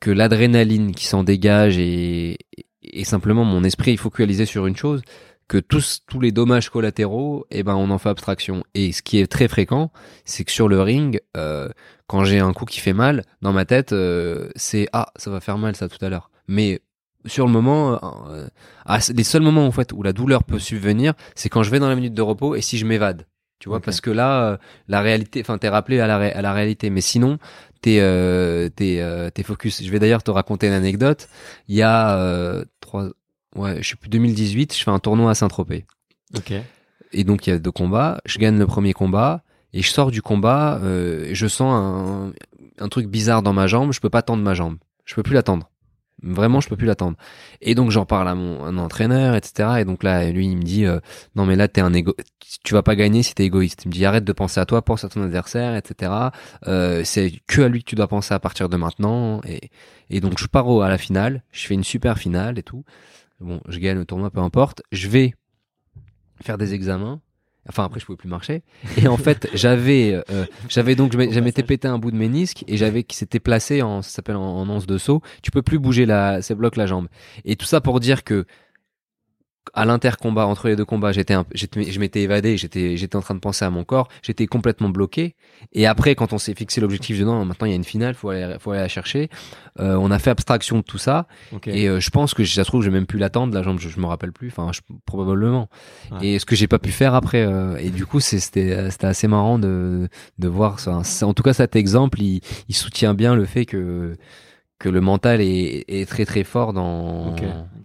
que l'adrénaline qui s'en dégage et, et simplement mon esprit est focalisé sur une chose, que tous tous les dommages collatéraux, eh ben on en fait abstraction. Et ce qui est très fréquent, c'est que sur le ring, euh, quand j'ai un coup qui fait mal, dans ma tête, euh, c'est ah ça va faire mal ça tout à l'heure. Mais sur le moment, euh, ah, les seuls moments en fait où la douleur peut subvenir, c'est quand je vais dans la minute de repos et si je m'évade. Tu vois, parce que là, euh, la réalité, enfin, t'es rappelé à la, à la réalité. Mais sinon, t'es, euh, t'es, euh, t'es focus. Je vais d'ailleurs te raconter une anecdote. Il y a euh, trois, ouais, je sais plus, 2018, je fais un tournoi à Saint-Tropez. Ok. Et donc il y a deux combats. Je gagne le premier combat et je sors du combat. euh, et je sens un, un truc bizarre dans ma jambe. Je peux pas tendre ma jambe. Je peux plus la tendre. Vraiment, je peux plus la tendre. Et donc j'en parle à mon un entraîneur, etc. Et donc là, lui, il me dit euh, non mais là t'es un égo, tu vas pas gagner si t'es égoïste. Il me dit arrête de penser à toi, pense à ton adversaire, etc. Euh, c'est que à lui que tu dois penser à partir de maintenant. Et, et donc je pars au- à la finale. Je fais une super finale et tout. Bon, je gagne le tournoi, peu importe. Je vais faire des examens. Enfin après je pouvais plus marcher et en fait [LAUGHS] j'avais euh, j'avais donc je m'étais pété un bout de ménisque et j'avais qui s'était placé en ça s'appelle en, en once de saut tu peux plus bouger la ça bloque la jambe et tout ça pour dire que à l'intercombat entre les deux combats j'étais je m'étais évadé j'étais j'étais en train de penser à mon corps j'étais complètement bloqué et après quand on s'est fixé l'objectif de non maintenant il y a une finale faut aller faut aller la chercher euh, on a fait abstraction de tout ça et euh, je pense que ça se trouve, j'ai même pu l'attendre, la jambe, je, je me rappelle plus, enfin, je- probablement. Ouais. Et ce que j'ai pas pu faire après, euh, et du coup, c'était c'était assez marrant de, de voir ça. Ça- En tout cas, cet exemple, il, il soutient bien le fait que, que le mental est, est très très fort dans,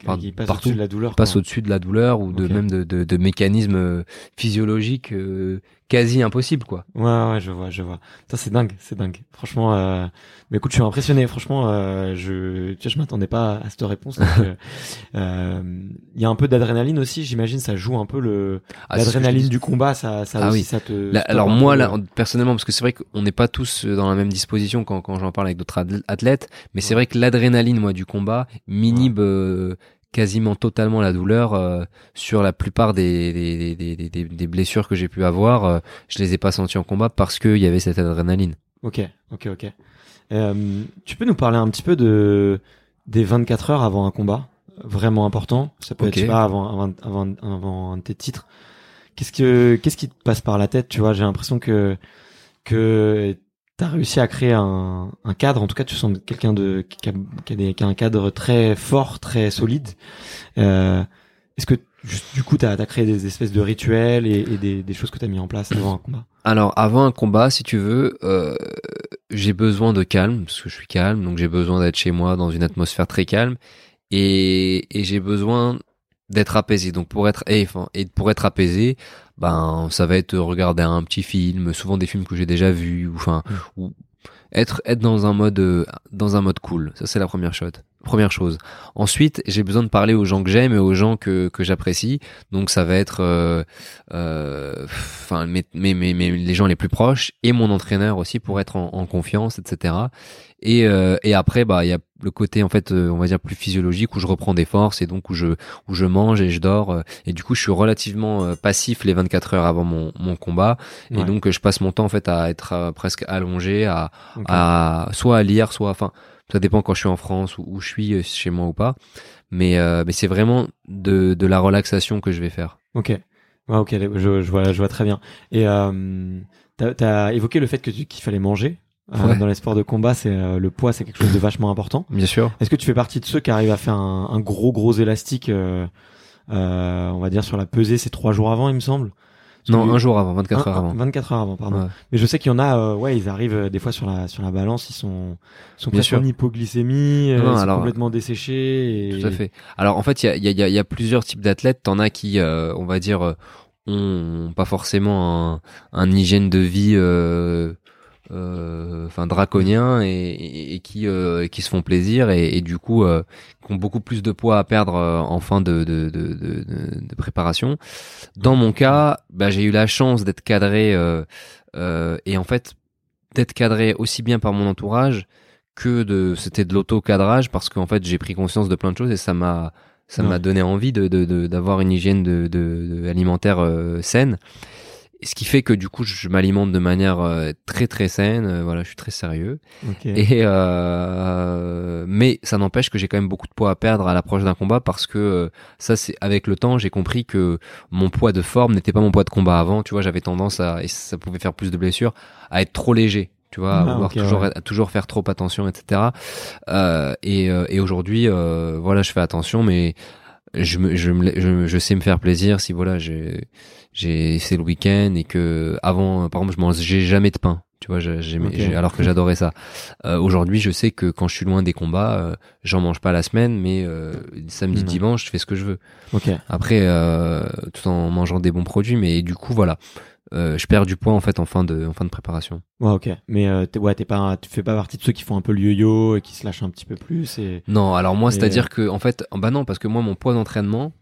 enfin, il passe partout. au-dessus de la douleur. passe au-dessus de la douleur ou de même de, de, de mécanismes euh, physiologiques euh, quasi impossibles, quoi. Ouais, ouais, je vois, je vois. Ça, c'est dingue, c'est dingue. Franchement, euh... mais écoute, je suis impressionné. Franchement, euh, je, tu vois, je m'attendais pas à cette réponse. euh, [LAUGHS] euh, Il y a un peu d'adrénaline aussi, j'imagine. Ça joue un peu le Ah, l'adrénaline du combat. Ça, ça Ah aussi, oui. ça te. Alors moi, là, personnellement, parce que c'est vrai qu'on n'est pas tous dans la même disposition quand, quand j'en parle avec d'autres athl- athlètes, mais c'est vrai que l'adrénaline, moi, du combat, m'inhibe euh, quasiment totalement la douleur euh, sur la plupart des, des, des, des, des- des blessures que j'ai pu avoir. euh, je les ai pas senties en combat parce qu'il y avait cette adrénaline. Ok, ok, ok. Euh, tu peux nous parler un petit peu de des 24 heures avant un combat, vraiment important. Ça peut Ok. être pas avant avant avant, avant un de tes titres. Qu'est-ce que qu'est-ce qui te passe par la tête Tu vois, j'ai l'impression que que t'as réussi à créer un, cadre. En tout cas, tu sens quelqu'un de qui a, qui un cadre très fort, très solide. Euh, Est-ce que du coup, t'as as créé des espèces de rituels et, des, choses que t'as mis en place avant un combat? Alors, avant un combat, si tu veux, euh, j'ai besoin de calme, parce que je suis calme, donc j'ai besoin d'être chez moi dans une atmosphère très calme, et, et j'ai besoin d'être apaisé. Donc pour être et, enfin, et pour être apaisé, ben ça va être regarder un petit film, souvent des films que j'ai déjà vus, ou enfin, ou être être dans un mode euh, dans un mode cool. Ça c'est la première chose. Première chose. Ensuite, j'ai besoin de parler aux gens que j'aime et aux gens que que j'apprécie. Donc ça va être euh, euh, enfin mes, mes, mes, les gens les plus proches et mon entraîneur aussi pour être en, en confiance, etc. Et euh, et après bah il y a le côté en fait on va dire plus physiologique où je reprends des forces et donc où je où je mange et je dors et du coup je suis relativement passif les 24 heures avant mon mon combat et donc je passe mon temps en fait à être presque allongé à à soit à lire soit enfin ça dépend quand je suis en France ou où je suis euh, chez moi ou pas mais euh, mais c'est vraiment de de la relaxation que je vais faire Ok. Ouais, ok, je, je vois, je vois très bien. Et euh, t'as as évoqué le fait que tu- qu'il fallait manger. Euh. Dans les sports de combat, c'est euh, le poids, c'est quelque chose de vachement important. bien sûr Est-ce que tu fais partie de ceux qui arrivent à faire un, un gros gros élastique, euh, on va dire sur la pesée, c'est trois jours avant, il me semble? Non un jour avant 24 un- heures avant 24 heures avant, pardon. Ouais. Mais je sais qu'il y en a, euh, ouais, ils arrivent euh, des fois sur la sur la balance, ils sont ils sont Bien presque sûr. en hypoglycémie, euh, Non, non, ils sont alors- complètement desséchés. Et... Tout à fait. Alors en fait, il y a, y, a, y a- il y a plusieurs types d'athlètes. T'en as qui, euh, on va dire, ont pas forcément un, un hygiène de vie, euh, enfin draconien, et, et, et qui euh, qui se font plaisir et, et du coup euh, qui ont beaucoup plus de poids à perdre euh, en fin de de, de, de, de- préparation. Dans mon cas, bah, j'ai eu la chance d'être cadré euh, euh, et en fait d'être cadré aussi bien par mon entourage que de c'était de l'auto cadrage parce qu'en fait j'ai pris conscience de plein de choses et ça m'a ça m'a donné envie de de- de- d'avoir une hygiène de, de, de alimentaire euh, saine ce qui fait que du coup je m'alimente de manière euh, très très saine euh, voilà je suis très sérieux. Et euh, mais ça n'empêche que j'ai quand même beaucoup de poids à perdre à l'approche d'un combat parce que euh, ça c'est avec le temps j'ai compris que mon poids de forme n'était pas mon poids de combat avant. Tu vois j'avais tendance à et ça pouvait faire plus de blessures à être trop léger tu vois à Ah, vouloir toujours ouais. à toujours faire trop attention etc euh, et et aujourd'hui euh, voilà je fais attention mais je me, je, me, je, je sais me faire plaisir si voilà j'ai j'ai c'est le week-end et que avant par exemple je mangeais jamais de pain tu vois alors que j'adorais ça Euh, aujourd'hui je sais que quand je suis loin des combats euh, j'en mange pas la semaine mais euh, samedi Ouais. dimanche je fais ce que je veux après tout en mangeant des bons produits mais du coup voilà je perds du poids en fait en fin de en fin de préparation Ouais, ok. Mais t'es, ouais, t'es pas, tu fais pas partie de ceux qui font un peu le yo-yo et qui se lâchent un petit peu plus. Et... Non, alors moi, Et- c'est-à-dire que, en fait, bah non, parce que moi, mon poids d'entraînement,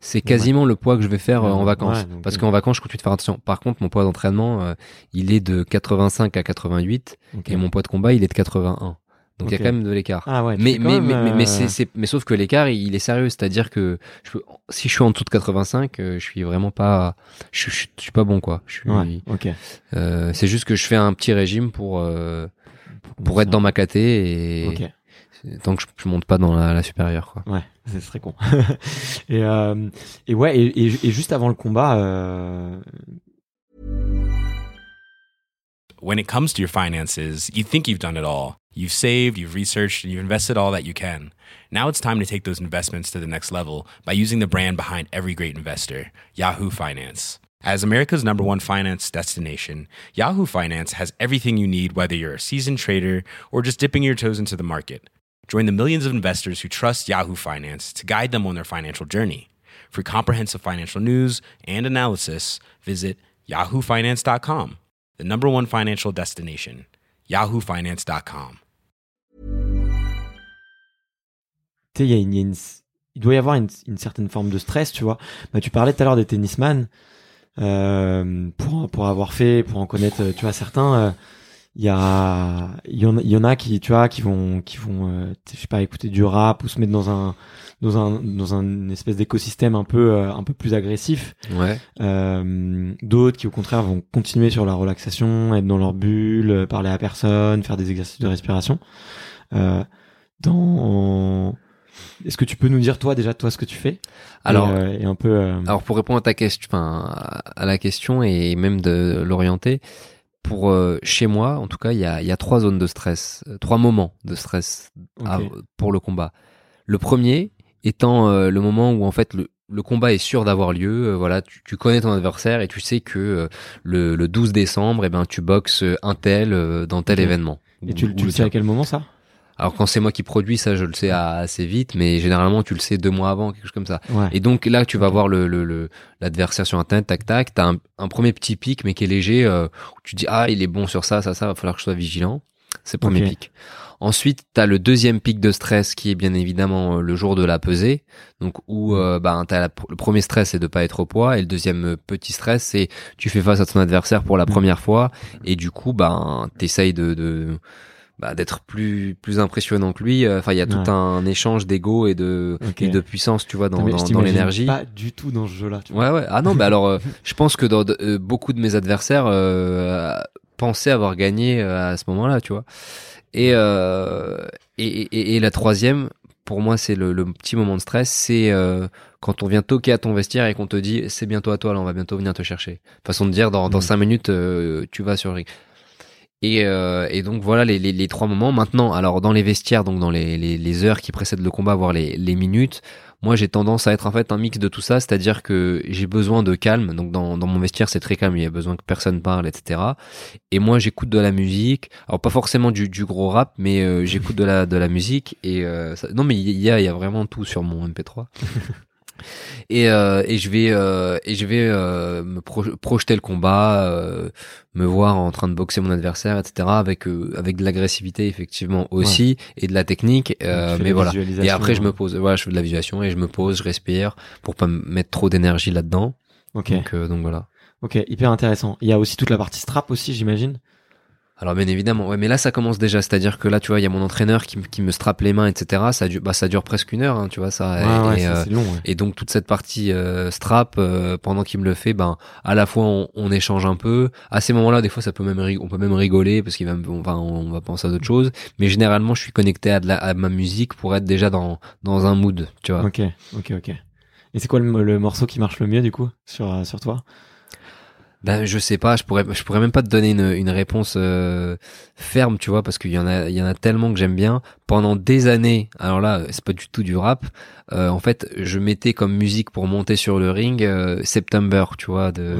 c'est quasiment le poids que je vais faire euh, en vacances. ouais, parce euh, qu'en vacances, je continue de faire attention. Par contre, mon poids d'entraînement, euh, il est de 85 à 88, Ok. et mon poids de combat, il est de 81. Donc il y a quand même de l'écart. Ah mais mais, mais, mais, mais c'est, mais sauf que l'écart, il est sérieux. C'est-à-dire que je peux, si je suis en dessous de 85, euh, je suis vraiment pas, je, je, je suis pas bon, quoi. Je suis, euh, c'est juste que je fais un petit régime pour, pour être dans ma caté et tant que je, je monte pas dans la, la supérieure, quoi. Ouais, [LAUGHS] ce serait con. [LAUGHS] et, euh, et ouais, et, et juste avant le combat, euh, when it comes to your finances, you think you've done it all. You've saved, you've researched, and you've invested all that you can. Now it's time to take those investments to the next level by using the brand behind every great investor, Yahoo Finance. As America's number one finance destination, Yahoo Finance has everything you need, whether you're a seasoned trader or just dipping your toes into the market. Join the millions of investors who trust Yahoo Finance to guide them on their financial journey. For comprehensive financial news and analysis, visit yahoofinance.com, the number one financial destination, yahoofinance.com. tu y a une, une- il doit y avoir une, une certaine forme de stress, tu vois. Bah, tu parlais tout à l'heure des tennisman. Euh, pour, pour avoir fait, pour en connaître, euh, tu vois, certains, euh, il y a, il y en a, il y en a qui, tu vois, qui vont, qui vont, euh, je sais pas, écouter du rap ou se mettre dans un, dans un, dans un espèce d'écosystème un peu, euh, un peu plus agressif. Ouais. Euh, d'autres qui au contraire vont continuer sur la relaxation, être dans leur bulle, euh, parler à personne, faire des exercices de respiration. Euh, dans est-ce que tu peux nous dire toi déjà toi ce que tu fais? Alors, et, euh, et un peu euh, Alors pour répondre à ta question, enfin à la question et même de l'orienter, pour euh, chez moi, en tout cas, il y a, il y a trois zones de stress, euh, trois moments de stress à- pour le combat. Le premier étant euh, le moment où en fait le, le combat est sûr d'avoir lieu. euh, voilà, tu, tu connais ton adversaire et tu sais que le, le 12 décembre, eh ben tu boxes un tel dans tel événement. et Ou- tu, le sais à quel moment ça? Alors quand c'est moi qui produis ça, je le sais assez vite, mais généralement tu le sais deux mois avant, quelque chose comme ça. ouais Et donc là, tu vas voir le le- le- l'adversaire sur internet, tac tac, t'as un, un premier petit pic, mais qui est léger, euh, où tu dis ah il est bon sur ça, ça, ça, va falloir que je sois vigilant. C'est le premier pic. Ensuite, t'as le deuxième pic de stress qui est bien évidemment euh, le jour de la pesée, donc où euh, bah la- le premier stress c'est de pas être au poids et le deuxième euh, petit stress c'est tu fais face à ton adversaire pour la Mm. première fois et du coup bah t'essayes de, de bah, d'être plus plus impressionnant que lui. Enfin, il y a tout Ouais. un échange d'ego et de et de puissance, tu vois, dans dans, l'énergie. pas du tout dans ce jeu là tu vois. Ouais, ouais. Ah non, [LAUGHS] bah alors, euh, je pense que dans euh, beaucoup de mes adversaires euh, pensaient avoir gagné euh, à ce moment-là, tu vois. Et, euh, et, et, et la troisième, pour moi, c'est le, le petit moment de stress, c'est euh, quand on vient toquer à ton vestiaire et qu'on te dit c'est bientôt à toi, là, on va bientôt venir te chercher. Façon de dire, dans, dans Mm. cinq minutes, euh, tu vas sur le ring. Et, euh, et donc voilà les, les, les trois moments. Maintenant, alors dans les vestiaires, donc dans les, les, heures qui précèdent le combat, voire les, minutes, moi j'ai tendance à être en fait un mix de tout ça, c'est-à-dire que j'ai besoin de calme. Donc dans, dans mon vestiaire c'est très calme, il y a besoin que personne parle, etc. Et moi j'écoute de la musique, alors pas forcément du, du gros rap, mais euh, j'écoute de la de la musique et euh, non mais il y a y a vraiment tout sur mon MP3. [LAUGHS] Et, euh, et je vais euh, et je vais euh, me pro- projeter le combat, euh, me voir en train de boxer mon adversaire, etc. Avec euh, avec de l'agressivité effectivement aussi et de la technique. euh, mais voilà. Et après je me ouais. pose, voilà, je fais de la visualisation et je me pose, je respire pour pas me mettre trop d'énergie là-dedans. Ok, Donc euh, donc voilà. ok, hyper intéressant. Il y a aussi toute la partie strap aussi, j'imagine. Alors bien évidemment, ouais, mais là ça commence déjà, c'est-à-dire que là tu vois, il y a mon entraîneur qui, me- qui me strappe les mains, etc. Ça dure, bah ça dure presque une heure, hein, tu vois ça. Ouais, et, ouais, et, ça, euh, long. Ouais. Et donc toute cette partie euh, strap, euh, pendant qu'il me le fait, ben à la fois on, on échange un peu. À ces moments-là, des fois ça peut même on peut même rigoler parce qu'il va on va on va penser à d'autres choses. Mais généralement, je suis connecté à, de la, à ma musique pour être déjà dans dans un mood, tu vois. Ok, ok, ok. Et c'est quoi le, le morceau qui marche le mieux du coup sur sur toi? Ben je sais pas, je pourrais je pourrais même pas te donner une, une réponse euh, ferme, tu vois, parce qu'il y en a il y en a tellement que j'aime bien. Pendant des années, alors là c'est pas du tout du rap. euh, en fait, je mettais comme musique pour monter sur le ring euh, September, tu vois, de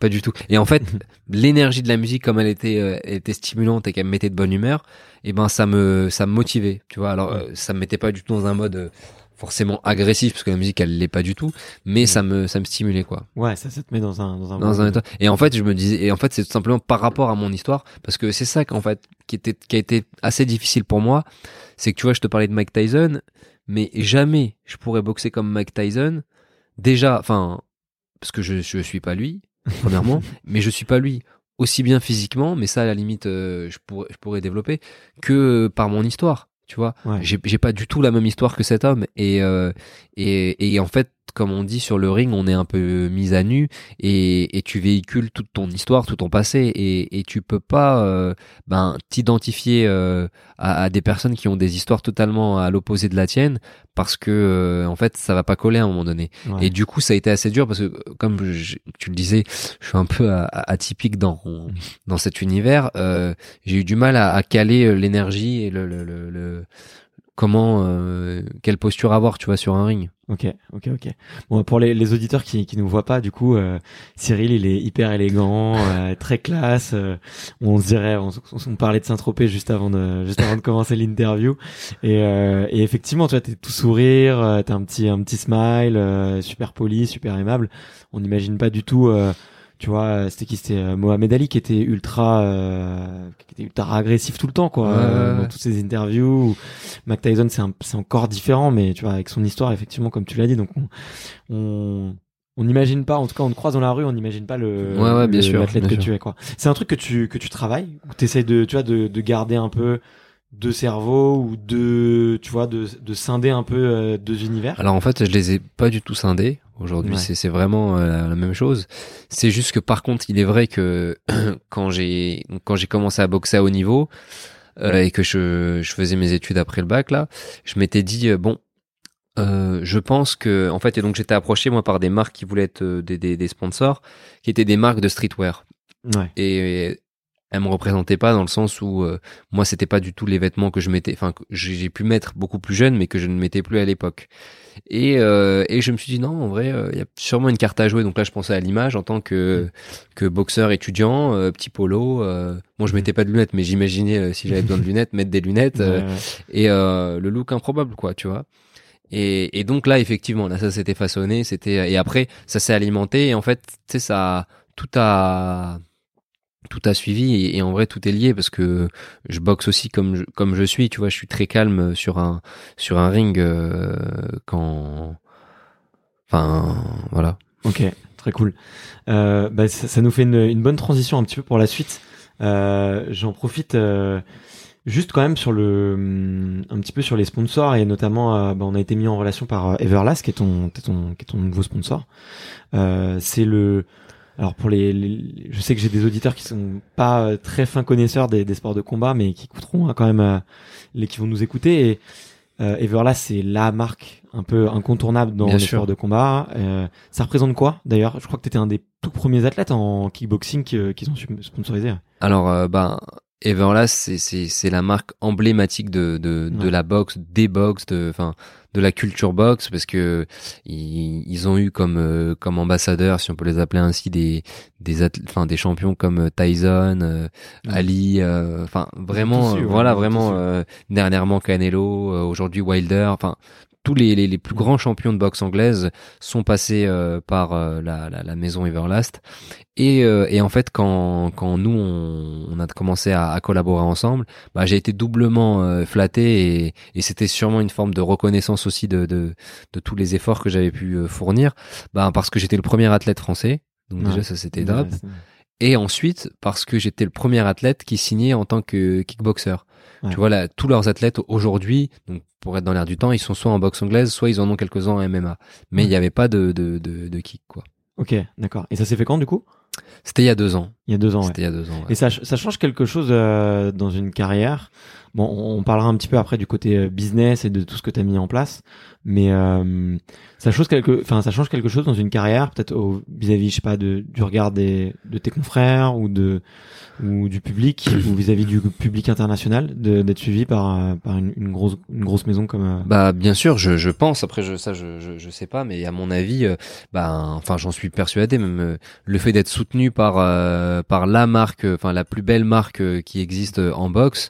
pas du tout. Et en fait, [LAUGHS] l'énergie de la musique comme elle était euh, elle était stimulante et qu'elle me mettait de bonne humeur, et ben ça me ça me motivait, tu vois. Alors euh, ça me mettait pas du tout dans un mode euh, forcément agressif parce que la musique elle l'est pas du tout, mais ça me ça me stimulait quoi Ouais, ça, ça te met dans un dans un, dans un état. Et en fait, je me disais, et en fait, c'est tout simplement par rapport à mon histoire, parce que c'est ça qu'en fait, qui était, qui a été assez difficile pour moi, c'est que tu vois, je te parlais de Mike Tyson, mais jamais je pourrais boxer comme Mike Tyson. Déjà, enfin, parce que je, je suis pas lui, premièrement, [LAUGHS] mais je suis pas lui aussi bien physiquement, mais ça, à la limite, euh, je pourrais, je pourrais développer que par mon histoire. Tu vois, Ouais. j'ai j'ai pas du tout la même histoire que cet homme et euh, et, et en fait comme on dit sur le ring on est un peu mis à nu et, et tu véhicules toute ton histoire tout ton passé et, et tu peux pas euh, ben t'identifier euh, à, à des personnes qui ont des histoires totalement à l'opposé de la tienne parce que euh, en fait ça va pas coller à un moment donné Ouais. et du coup ça a été assez dur parce que comme je- tu le disais je suis un peu a- a- atypique dans dans cet univers j'ai eu du mal à, à caler l'énergie et le, le, le, le- comment euh, quelle posture avoir tu vois sur un ring Ok, ok, ok. Bon, pour les, les auditeurs qui qui nous voient pas, du coup, euh, Cyril, il est hyper élégant, [LAUGHS] euh, très classe. euh, on se dirait, on, on parlait de Saint-Tropez juste avant de juste avant de commencer l'interview. Et, euh, et effectivement, tu vois, t'es tout sourire, euh, t'as un petit un petit smile, euh, super poli, super aimable. On n'imagine pas du tout. Tu vois, euh, c'était qui C'était euh, Mohamed Ali qui était ultra, euh, qui était ultra agressif tout le temps, quoi, Ouais, euh, ouais, dans toutes ses interviews. Mac Tyson, c'est un- c'est encore différent, mais tu vois, avec son histoire, effectivement, comme tu l'as dit, donc on, on, on n'imagine pas, en tout cas, on te croise dans la rue, on n'imagine pas le, Ouais, ouais, bien le- sûr, l'athlète bien que sûr. tu es, quoi. C'est un truc que tu, que tu travailles, ou t'essayes de, tu vois, de, de garder un peu deux cerveaux, ou de, tu vois, de, de scinder un peu deux univers? alors en fait je les ai pas du tout scindés aujourd'hui Ouais. c'est vraiment euh, la, même chose c'est juste que par contre il est vrai que [CLEARS THROAT] quand j'ai quand j'ai commencé à boxer à haut niveau euh, et que je, je faisais mes études après le bac là je m'étais dit euh, bon je pense que en fait et donc j'étais approché moi par des marques qui voulaient être des, des, des sponsors qui étaient des marques de streetwear Ouais. et elle me représentait pas dans le sens où euh, moi c'était pas du tout les vêtements que je mettais enfin que j'ai pu mettre beaucoup plus jeune mais que je ne mettais plus à l'époque. Et euh, et je me suis dit non en vrai euh, il y a sûrement une carte à jouer. Donc là je pensais à l'image en tant que que boxeur étudiant euh, petit polo euh, bon je mettais pas de lunettes mais j'imaginais si j'avais besoin de [LAUGHS] lunettes mettre des lunettes et euh, le look improbable quoi tu vois. Et, et donc là effectivement là ça s'était façonné c'était et après ça s'est alimenté et en fait tu sais ça tout a tout a suivi et, en vrai tout est lié parce que je boxe aussi comme je, comme je suis tu vois je suis très calme sur un sur un ring euh, quand enfin voilà Ok, très cool. Euh, bah, ça, nous fait une, bonne transition un petit peu pour la suite. Euh, J'en profite euh, juste quand même sur le, hum, un petit peu sur les sponsors et notamment, euh, bah, on a été mis en relation par euh, Everlast qui est ton, qui est ton, nouveau sponsor. Euh, C'est le, alors pour les, les- je sais que j'ai des auditeurs qui sont pas euh, très fins connaisseurs des, des sports de combat, mais qui écouteront hein, quand même, euh, les qui vont nous écouter. Et euh, Everlast, c'est la marque un peu incontournable dans Bien les sûr. sports de combat. Euh, ça représente quoi d'ailleurs? Je crois que tu étais un des tout premiers athlètes en kickboxing qui- euh, qu'ils ont su- sponsorisé. Alors, euh, ben, Everlast, c'est c'est c'est la marque emblématique de de, de la boxe, des box, de enfin de la culture boxe, parce que ils, ils ont eu comme euh, comme ambassadeurs, si on peut les appeler ainsi, des des enfin des champions comme euh, Tyson, euh, Ouais. Ali, euh, enfin vraiment, ouais, voilà vraiment euh, dernièrement Canelo, euh, aujourd'hui Wilder, enfin tous les, les, les plus grands champions de boxe anglaise sont passés euh, par euh, la, la, la maison Everlast. Et, euh, et en fait, quand, quand nous, on, on a commencé à, à collaborer ensemble, bah, j'ai été doublement euh, flatté et, et c'était sûrement une forme de reconnaissance aussi de, de, de tous les efforts que j'avais pu euh, fournir, bah, parce que j'étais le premier athlète français. Donc Ouais. déjà, ça c'était top. Et ensuite, parce que j'étais le premier athlète qui signait en tant que kickboxer. Ouais. Tu vois, là, tous leurs athlètes aujourd'hui, donc pour être dans l'air du temps, ils sont soit en boxe anglaise, soit ils en ont quelques-uns en MMA. Mais il n'y avait pas de, de, de, de kick, quoi. Ok, d'accord. Et ça s'est fait quand du coup? C'était il y a deux ans. Il y a deux ans. ouais. C'était il y a deux ans. ouais. Et ça, ça change quelque chose euh, dans une carrière? Bon, on parlera un petit peu après du côté euh, business et de tout ce que tu as mis en place, mais euh, ça change quelque, enfin ça change quelque chose dans une carrière, peut-être vis-à-vis, je sais pas, de, du regard des, de tes confrères ou de ou du public [COUGHS] ou vis-à-vis du public international, d'être suivi par euh, par une, une grosse une grosse maison comme. euh, Bah bien sûr, je, je pense. Après, je, ça, je, je, je sais pas, mais à mon avis, euh, bah, enfin, j'en suis persuadé. Même euh, le fait d'être soutenu par euh, par la marque, euh, enfin la plus belle marque euh, qui existe euh, en boxe,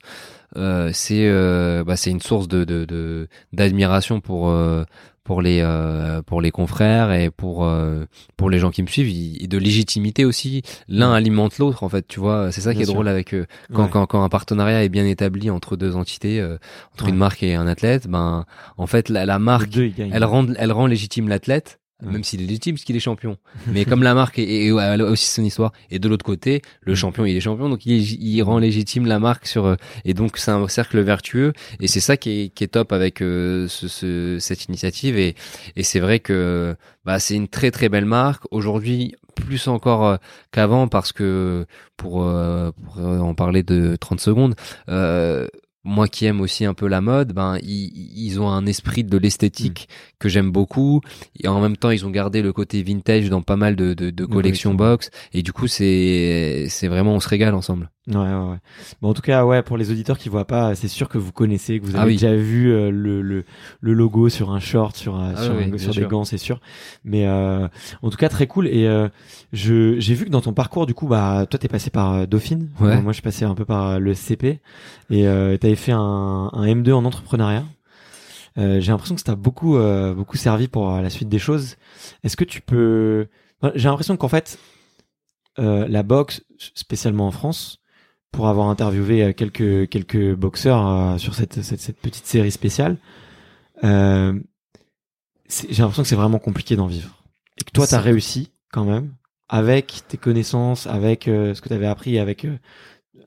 euh, c'est euh, bah, c'est une source de de de- d'admiration pour euh, pour les euh, pour les confrères et pour euh, pour les gens qui me suivent et de légitimité aussi l'un alimente l'autre en fait tu vois c'est ça qui est sûr. drôle avec euh, quand, Ouais. quand quand un partenariat est bien établi entre deux entités euh, entre Ouais. une marque et un athlète ben en fait la, la marque deux, elle rend elle rend légitime l'athlète Même s'il est légitime parce qu'il est champion. Mais comme la marque est, a aussi son histoire. Et de l'autre côté le champion il est champion. Donc il, il rend légitime la marque sur euh, et donc c'est un cercle vertueux. Et c'est ça qui est, qui est top avec euh, ce, ce- cette initiative. Et, et c'est vrai que bah, c'est une très très belle marque. Aujourd'hui plus encore euh, qu'avant parce que pour, euh, pour en parler de 30 secondes euh, moi qui aime aussi un peu la mode, ben ils, ils ont un esprit de l'esthétique que j'aime beaucoup et en même temps ils ont gardé le côté vintage dans pas mal de, de, de collections. box et du coup c'est c'est vraiment on se régale ensemble. Ouais, ouais, ouais. Bon, en tout cas, ouais, pour les auditeurs qui voient pas, c'est sûr que vous connaissez, que vous avez Ah oui. déjà vu euh, le, le, le logo sur un short, sur, un, Ah sur, oui, un- sur des sûr. gants, c'est sûr. Mais euh, en tout cas, très cool. Et euh, je j'ai vu que dans ton parcours, du coup, bah, toi, t'es passé par euh, Dauphine. Ouais. Euh, moi, je suis passé un peu par euh, le CP. Et euh, t'avais fait un, un M2 en entrepreneuriat. Euh, j'ai l'impression que ça t'a beaucoup, euh, beaucoup servi pour euh, la suite des choses. Est-ce que tu peux... J'ai l'impression qu'en fait, euh, la boxe, spécialement en France, pour avoir interviewé euh, quelques quelques boxeurs euh, sur cette, cette cette petite série spéciale, euh, j'ai l'impression que c'est vraiment compliqué d'en vivre. Et que toi, t'as réussi quand même avec tes connaissances, avec euh, ce que t'avais appris, avec euh,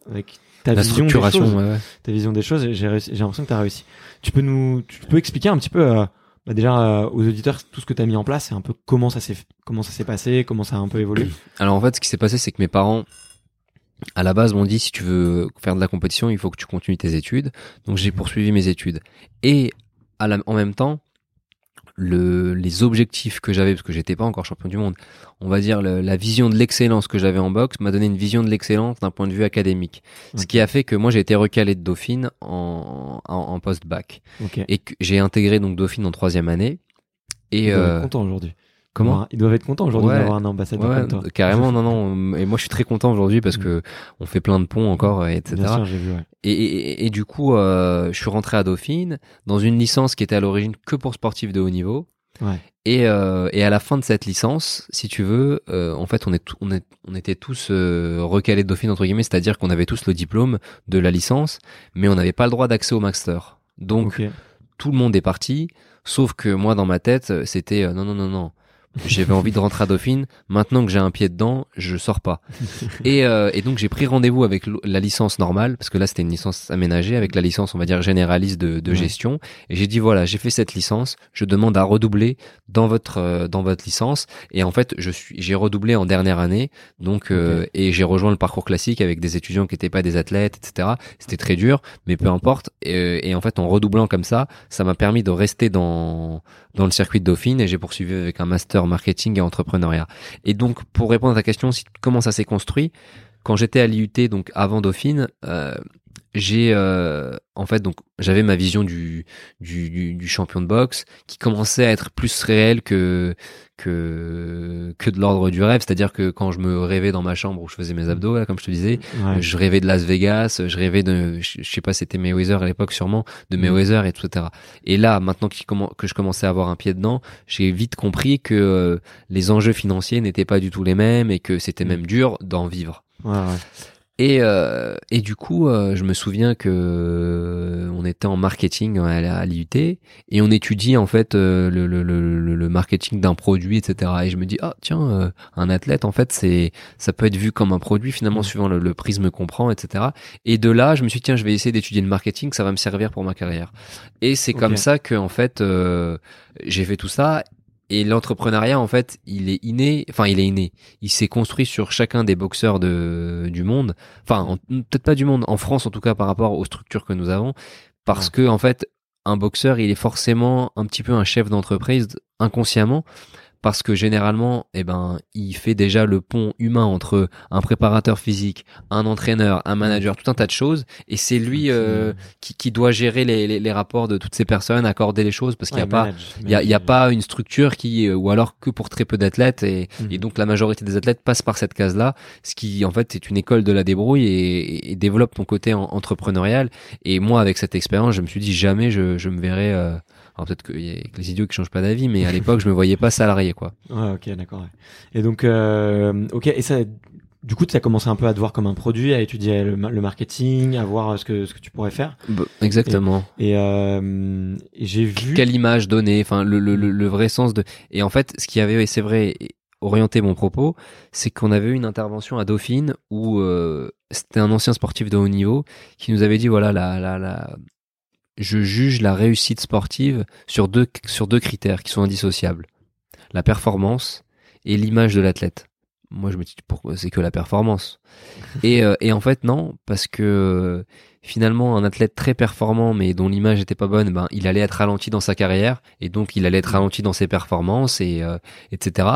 avec ta La vision des choses ouais, ouais. ta vision des choses, j'ai réussi- j'ai l'impression que tu as réussi. Tu peux nous, tu peux expliquer un petit peu, euh, bah déjà euh, aux auditeurs tout ce que tu as mis en place et un peu comment ça s'est, comment ça s'est passé, comment ça a un peu évolué? Alors en fait, ce qui s'est passé, c'est que mes parents, à la base, m'ont dit si tu veux faire de la compétition, il faut que tu continues tes études. Donc j'ai poursuivi mes études. Et à la- en même temps, le, les objectifs que j'avais, parce que j'étais pas encore champion du monde, on va dire le- la vision de l'excellence que j'avais en boxe m'a donné une vision de l'excellence d'un point de vue académique. Ce qui a fait que moi j'ai été recalé de Dauphine en, en, en post-bac et que j'ai intégré donc Dauphine en troisième année. Et euh, être contents aujourd'hui. Comment Ils doivent être contents aujourd'hui Ouais. d'avoir un ambassadeur Ouais, comme toi. carrément, non, non. Et moi, je suis très content aujourd'hui parce que on fait plein de ponts encore, et etc. Bien sûr, j'ai vu. Et, et, et du coup, euh, je suis rentré à Dauphine dans une licence qui était à l'origine que pour sportifs de haut niveau. Ouais. Et, euh, et à la fin de cette licence, si tu veux, euh, en fait, on, est tout- on, est, on était tous recalés de Dauphine, entre guillemets, c'est-à-dire qu'on avait tous le diplôme de la licence, mais on n'avait pas le droit d'accès au master. Donc, tout le monde est parti, sauf que moi, dans ma tête, c'était non, non, non, non. J'avais envie de rentrer à Dauphine. Maintenant que j'ai un pied dedans, je sors pas. [LAUGHS] et, euh, et donc j'ai pris rendez-vous avec la licence normale, parce que là c'était une licence aménagée, avec la licence on va dire généraliste de, de gestion. Et j'ai dit voilà, j'ai fait cette licence, je demande à redoubler dans votre euh, dans votre licence. Et en fait je suis j'ai redoublé en dernière année, donc euh, et j'ai rejoint le parcours classique avec des étudiants qui n'étaient pas des athlètes, etc. C'était très dur, mais peu importe. Et, euh, et en fait en redoublant comme ça, ça m'a permis de rester dans dans le circuit de Dauphine et j'ai poursuivi avec un master marketing et entrepreneuriat. Et donc, pour répondre à ta question, comment ça s'est construit? Quand j'étais à l'IUT, donc avant Dauphine, euh, j'ai euh, en fait donc j'avais ma vision du, du, du, du champion de boxe qui commençait à être plus réelle que que que de l'ordre du rêve, c'est-à-dire que quand je me rêvais dans ma chambre où je faisais mes abdos là, comme je te disais, Ouais. je rêvais de Las Vegas, je rêvais de, je, je sais pas, c'était Mayweather à l'époque sûrement, de Mayweather, etc. Et là, maintenant que je commençais à avoir un pied dedans, j'ai vite compris que euh, les enjeux financiers n'étaient pas du tout les mêmes et que c'était même dur d'en vivre. Ouais, ouais. Et, euh, et du coup, euh, je me souviens que euh, on était en marketing à, à l'IUT et on étudie en fait euh, le, le, le, le- marketing d'un produit, etc. Et je me dis ah tiens, euh, un athlète en fait c'est ça peut être vu comme un produit finalement Mm. suivant le, le prisme qu'on prend, etc. Et de là, je me suis dit tiens, je vais essayer d'étudier le marketing, ça va me servir pour ma carrière. Et c'est comme ça que en fait euh, j'ai fait tout ça. Et l'entrepreneuriat, en fait, il est inné. Enfin, il est inné. Il s'est construit sur chacun des boxeurs de du monde. Enfin, peut-être pas du monde. En France, en tout cas, par rapport aux structures que nous avons, parce que en fait, un boxeur, il est forcément un petit peu un chef d'entreprise inconsciemment parce que généralement, eh ben, il fait déjà le pont humain entre un préparateur physique, un entraîneur, un manager, tout un tas de choses, et c'est lui euh, qui, qui, doit gérer les, les, les, rapports de toutes ces personnes, accorder les choses, parce qu'il n'y a pas, il y a, y a, pas une structure qui, euh, ou alors que pour très peu d'athlètes, et, mhm. et, donc la majorité des athlètes passent par cette case-là, ce qui en fait est une école de la débrouille et, et développe ton côté entrepreneurial. Et moi, avec cette expérience, je me suis dit jamais je, je me verrais euh, alors peut-être qu'il y a les idiots qui changent pas d'avis, mais à l'époque, je me voyais pas salarié, quoi. [LAUGHS] Ouais, ok, d'accord. Et donc, euh, ok, et ça, du coup, tu as commencé un peu à te voir comme un produit, à étudier le, marketing, à voir ce que ce que tu pourrais faire. Bah, exactement. Et, euh, j'ai vu quelle image donner, enfin le, le, le, vrai sens de. Et en fait, ce qui avait, et c'est vrai, orienté mon propos, c'est qu'on avait eu une intervention à Dauphine où euh, c'était un ancien sportif de haut niveau qui nous avait dit voilà la la la je juge la réussite sportive sur deux, sur deux critères qui sont indissociables. La performance et l'image de l'athlète. Moi, je me dis, pourquoi c'est que la performance? [LAUGHS] Et, euh, et en fait, non, parce que euh, finalement, un athlète très performant, mais dont l'image n'était pas bonne, ben, il allait être ralenti dans sa carrière, et donc il allait être ralenti dans ses performances, et euh, etc.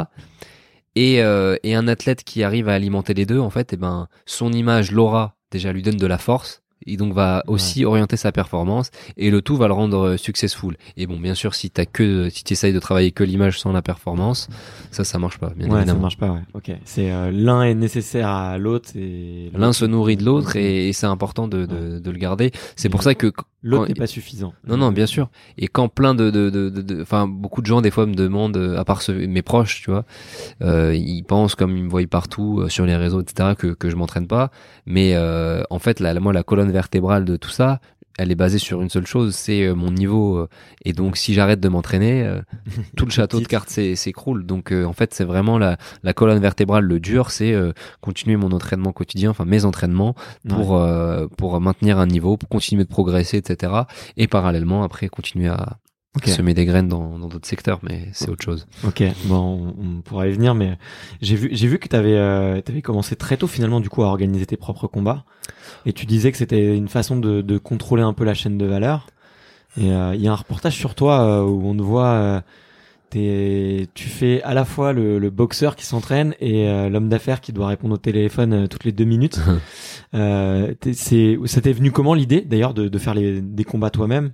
Et, et un athlète qui arrive à alimenter les deux, en fait, et eh ben, son image, l'aura, déjà lui donne de la force, et donc va aussi orienter sa performance et le tout va le rendre euh, successful. Et bon, bien sûr, si t'as que si tu essayes de travailler que l'image sans la performance, ça ça marche pas. Bien ouais, évidemment. ça marche pas. Ouais. Ok, c'est euh, l'un est nécessaire à l'autre et l'un se nourrit de l'autre et, c'est important de, de, de, le garder. C'est pour ça que l'autre n'est pas suffisant. Non non, bien sûr. Et quand plein de de de enfin beaucoup de gens des fois me demandent à part mes proches, tu vois, euh, ils pensent comme ils me voient partout euh, sur les réseaux etc que que je m'entraîne pas, mais euh, en fait la moi la colonne vertébrale de tout ça, elle est basée sur une seule chose, c'est euh, mon niveau. Euh, et donc, si j'arrête de m'entraîner, euh, [LAUGHS] tout le château de cartes s'écroule. Donc, en fait, c'est vraiment la, colonne vertébrale, le dur, c'est continuer mon entraînement quotidien, enfin mes entraînements, pour pour maintenir un niveau, pour continuer de progresser, etc. Et parallèlement, après, continuer à, semer des graines dans d'autres secteurs, mais c'est autre chose. Ok, bon, on, pourra y venir, mais j'ai vu, j'ai vu que tu avais, euh, avais commencé très tôt finalement du coup à organiser tes propres combats, et tu disais que c'était une façon de, de, contrôler un peu la chaîne de valeur. Et euh, il y a un reportage sur toi euh, où on te voit, euh, tu fais à la fois le, le boxeur qui s'entraîne et l'homme d'affaires qui doit répondre au téléphone toutes les deux minutes. [LAUGHS] Euh, c'est, ça t'est venu comment l'idée d'ailleurs de, de faire les, des combats toi-même?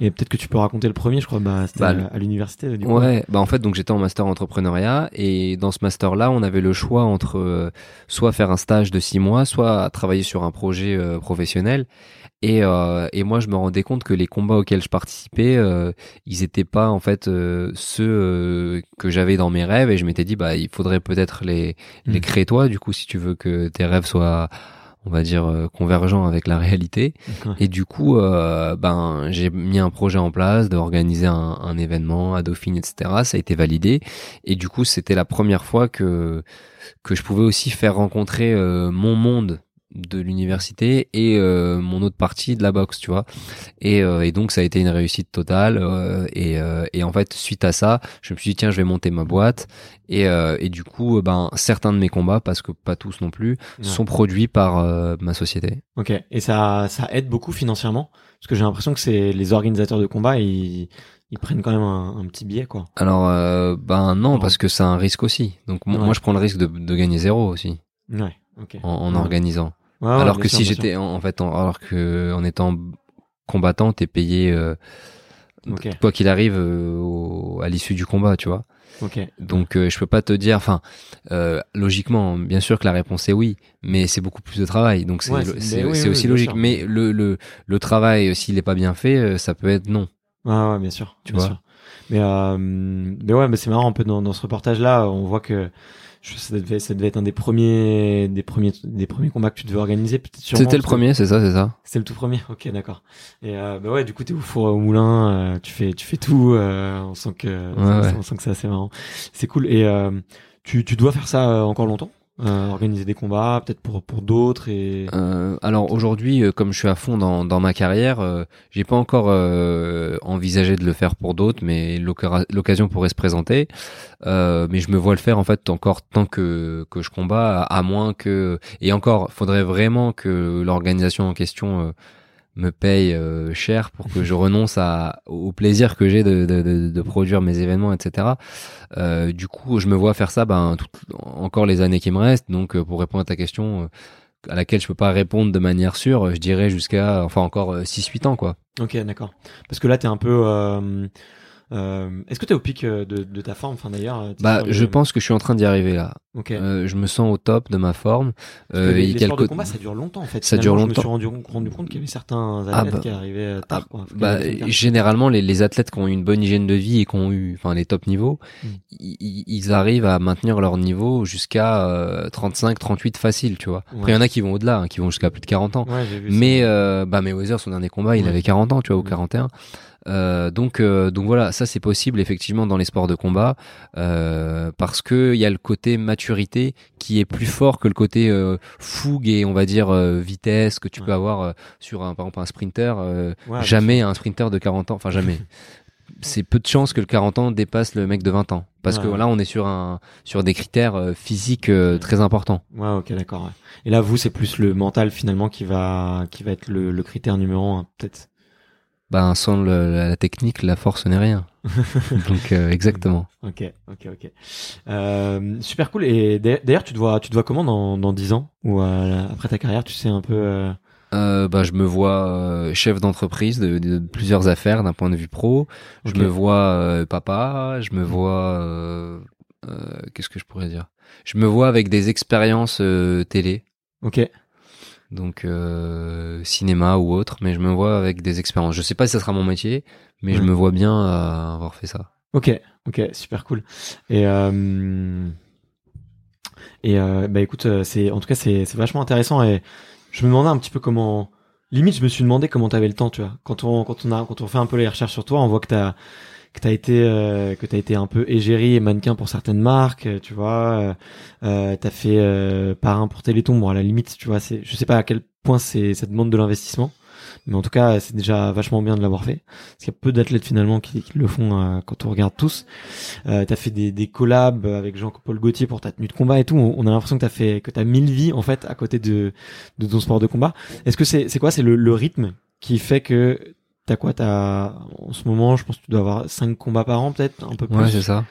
Et peut-être que tu peux raconter le premier, je crois, bah, c'était bah, à, l'université. Du ouais, bah en fait, donc j'étais en master entrepreneuriat et dans ce master-là, on avait le choix entre euh, soit faire un stage de six mois, soit travailler sur un projet euh, professionnel. Et, euh, et moi, je me rendais compte que les combats auxquels je participais, euh, ils étaient pas en fait ceux que j'avais dans mes rêves. Et je m'étais dit, bah, il faudrait peut-être les, les hmm. créer toi, du coup, si tu veux que tes rêves soient on va dire euh, convergent avec la réalité et du coup euh, ben j'ai mis un projet en place d'organiser un, un, événement à Dauphine etc ça a été validé et du coup c'était la première fois que que je pouvais aussi faire rencontrer euh, mon monde de l'université et euh, mon autre partie de la boxe, tu vois. Et, euh, et donc ça a été une réussite totale. Euh, et, et en fait, suite à ça, je me suis dit tiens, je vais monter ma boîte. Et, et du coup, ben certains de mes combats, parce que pas tous non plus, sont produits par ma société. Ok. Et ça, ça aide beaucoup financièrement, parce que j'ai l'impression que c'est les organisateurs de combats, ils ils prennent quand même un, petit billet quoi. Alors ben non parce que c'est un risque aussi. Donc moi je prends le risque de, de gagner zéro aussi. Ouais. ok En, en organisant alors que si j'étais en, fait, alors que en étant combattant, t'es payé euh, quoi qu'il arrive euh, à l'issue du combat, tu vois. Donc euh, je peux pas te dire, enfin, logiquement, bien sûr que la réponse est oui, mais c'est beaucoup plus de travail, donc c'est aussi logique. Mais le, le, le travail, s'il est pas bien fait, ça peut être non. Ah ouais, bien sûr, tu vois. Mais mais ouais, mais c'est marrant un peu dans, dans ce reportage là, on voit que ça, devait, ça devait être un des premiers, des premiers, des premiers combats que tu devais organiser, peut-être. C'était le premier, c'est ça, c'est ça. C'était le tout premier. [LAUGHS] Ok, d'accord. Et euh, bah ouais, du coup, t'es au four au moulin, euh, tu fais, tu fais tout. Euh, on sent que, on, sent que c'est assez marrant. C'est cool. Et euh, tu, tu dois faire ça euh, encore longtemps? Euh, organiser des combats, peut-être pour pour d'autres et. Euh, alors aujourd'hui, euh, comme je suis à fond dans, dans ma carrière, euh, j'ai pas encore euh, envisagé de le faire pour d'autres, mais l'occasion pourrait se présenter. Mais je me vois le faire en fait encore tant que que je combats, à, moins que et encore, faudrait vraiment que l'organisation en question me paye euh, cher pour que je renonce à, au plaisir que j'ai de, de, de, de produire mes événements, etc. Euh, du coup, je me vois faire ça ben, tout- encore les années qui me restent. Donc, euh, pour répondre à ta question, euh, à laquelle je peux pas répondre de manière sûre, je dirais jusqu'à, enfin encore 6-8 ans, quoi. Ok, d'accord. Parce que là, t'es un peu. Euh, Est-ce que t'es au pic euh, de, de ta forme, enfin d'ailleurs euh, Bah, le- je pense que je suis en train d'y arriver là. Ok. Euh, je me sens au top de ma forme. Euh, les, le sports de combat, ça dure longtemps en fait. Ça Finalement, dure Je me suis longtemps. rendu, rendu compte qu'il y avait certains Ah athlètes bah. qui arrivaient tard. quoi. Bah, généralement, les, les athlètes qui ont eu une bonne hygiène de vie et qui ont eu, enfin, les top niveaux, Mm. ils, arrivent à maintenir leur niveau jusqu'à euh, 35, 38 facile, tu vois. Ouais. Après, il y en a qui vont au-delà, hein, qui vont jusqu'à plus de 40 ans. Ouais, j'ai vu ça. Mais euh, bah Mayweather son dernier combat il Ouais. avait 40 ans tu vois ou Ouais. 41 euh, donc euh, donc voilà ça c'est possible effectivement dans les sports de combat euh, parce que il y a le côté maturité qui est plus fort que le côté euh, fougue et on va dire euh, vitesse que tu Ouais. peux avoir euh, sur un par exemple un sprinter euh, Ouais, jamais un sprinter de 40 ans enfin jamais [LAUGHS] c'est peu de chances que le 40 ans dépasse le mec de 20 ans parce Ouais. que là on est sur un sur des critères euh, physiques euh, très importants Ouais, ok, d'accord. ouais. Et là, vous, c'est plus le mental finalement qui va qui va être le, le critère numéro un, peut-être? Ben sans le- la, technique la force n'est rien [LAUGHS] donc euh, exactement Ok, ok, ok. Euh, super cool. Et d'a- d'ailleurs, tu te vois, tu te vois comment dans dans dix ans ou euh, après ta carrière, tu sais un peu. euh, bah, je me vois euh, chef d'entreprise de, de plusieurs affaires d'un point de vue pro. Je me vois euh, papa. Je me vois. Qu'est-ce que je pourrais dire? Je me vois avec des expériences télé, Ok. Donc euh, cinéma ou autre, mais je me vois avec des expériences. Je sais pas si ça sera mon métier, mais je me vois bien euh, avoir fait ça. Ok, ok, super cool. Et euh, et bah écoute, c'est en tout cas c'est c'est vachement intéressant et je me demandais un petit peu comment limite je me suis demandé comment t'avais le temps, tu vois. Quand on quand on a quand on fait un peu les recherches sur toi, on voit que t'as que t'as été euh, que t'as été un peu égérie et mannequin pour certaines marques, euh, tu vois. Euh, euh, t'as fait euh, parrain pour Téléthon, bon à la limite, tu vois, c'est je sais pas à quel point c'est ça demande de l'investissement. Mais en tout cas, c'est déjà vachement bien de l'avoir fait. Parce qu'il y a peu d'athlètes finalement qui, qui le font euh, quand on regarde tous. T'as fait des, des collabs avec Jean-Paul Gaultier pour ta tenue de combat et tout. On a l'impression que t'as fait que t'as mille vies en fait à côté de de ton sport de combat. Est-ce que c'est c'est quoi? C'est le, le rythme qui fait que t'as quoi T'as en ce moment, je pense que tu dois avoir cinq combats par an peut-être un peu plus. Ouais, c'est ça.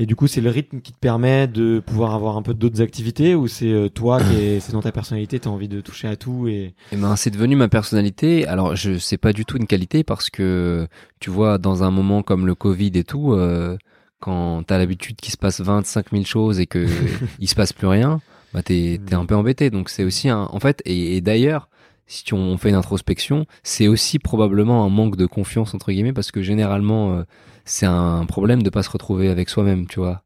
Et du coup, c'est le rythme qui te permet de pouvoir avoir un peu d'autres activités ou c'est euh, toi qui est, c'est dans ta personnalité, t'as envie de toucher à tout et Eh ben, c'est devenu ma personnalité. Alors, je sais pas du tout une qualité parce que, tu vois, dans un moment comme le Covid et tout, euh, quand t'as l'habitude qu'il se passe 25 000 choses et que [LAUGHS] il se passe plus rien, bah t'es t'es un peu embêté. Donc c'est aussi un, en fait, et, et d'ailleurs, si tu- on fait une introspection, c'est aussi probablement un manque de confiance entre guillemets parce que généralement euh, c'est un problème de pas se retrouver avec soi-même, tu vois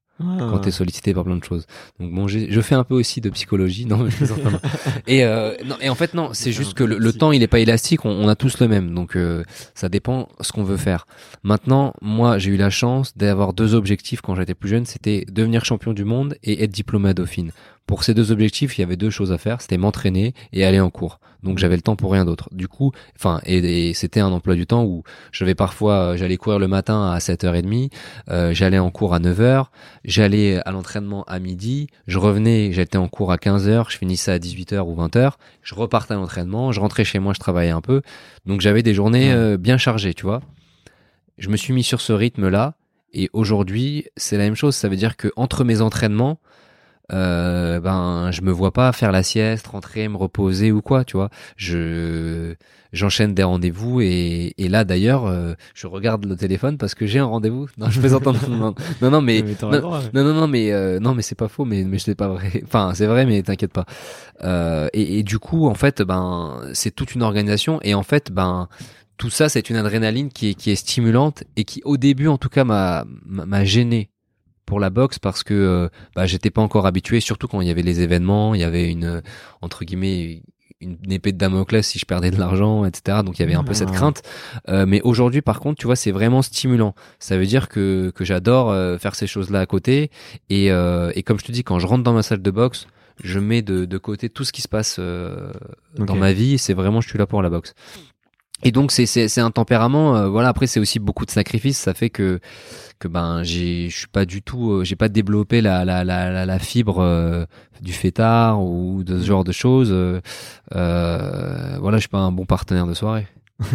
quand t'es sollicité par plein de choses. Donc bon, je fais un peu aussi de psychologie, non. [LAUGHS] Et, euh, non, et en fait non, c'est juste que le, le temps il est pas élastique, on, on a tous le même, donc euh, ça dépend ce qu'on veut faire. Maintenant, moi j'ai eu la chance d'avoir deux objectifs quand j'étais plus jeune, c'était devenir champion du monde et être diplômé à Dauphine. Pour ces deux objectifs, il y avait deux choses à faire, c'était m'entraîner et aller en cours. Donc j'avais le temps pour rien d'autre. Du coup, enfin, et, et c'était un emploi du temps où j'avais parfois, j'allais courir le matin à 7h30, euh, j'allais en cours à 9h, j'allais à l'entraînement à midi, je revenais, j'étais en cours à 15h, je finissais à 18h ou 20h, je repartais à l'entraînement, je rentrais chez moi, je travaillais un peu. Donc j'avais des journées euh, bien chargées, tu vois. Je me suis mis sur ce rythme-là et aujourd'hui, c'est la même chose, ça veut dire que entre mes entraînements, euh, ben je me vois pas faire la sieste, rentrer, me reposer ou quoi, tu vois. Je j'enchaîne des rendez-vous et, et là d'ailleurs, euh, je regarde le téléphone parce que j'ai un rendez-vous. Non, je plaisante. non, non, non, non, mais [LAUGHS] non, le droit, ouais. non, non, non, mais euh, non, mais c'est pas faux, mais mais c'est pas vrai. [LAUGHS] Enfin, c'est vrai, mais t'inquiète pas. Euh, et, et du coup, en fait, ben, c'est toute une organisation, et en fait, ben, tout ça, c'est une adrénaline qui est qui est stimulante et qui, au début, en tout cas, m'a m'a m'a gêné pour la boxe parce que euh, bah, j'étais pas encore habitué, surtout quand il y avait les événements, il y avait une euh, entre guillemets une épée de Damoclès si je perdais de l'argent, etc. Donc il y avait un peu cette crainte. Euh, mais aujourd'hui, par contre, tu vois, c'est vraiment stimulant. Ça veut dire que, que j'adore euh, faire ces choses-là à côté. Et, euh, et comme je te dis, quand je rentre dans ma salle de boxe, je mets de, de côté tout ce qui se passe dans ma vie. C'est vraiment, je suis là pour la boxe. Et donc c'est c'est c'est un tempérament. euh, voilà. Après c'est aussi beaucoup de sacrifices. Ça fait que que ben j'ai je suis pas du tout. euh, j'ai pas développé la la la la, fibre euh, du fêtard ou de ce genre de choses. euh, euh, voilà, je suis pas un bon partenaire de soirée. [LAUGHS]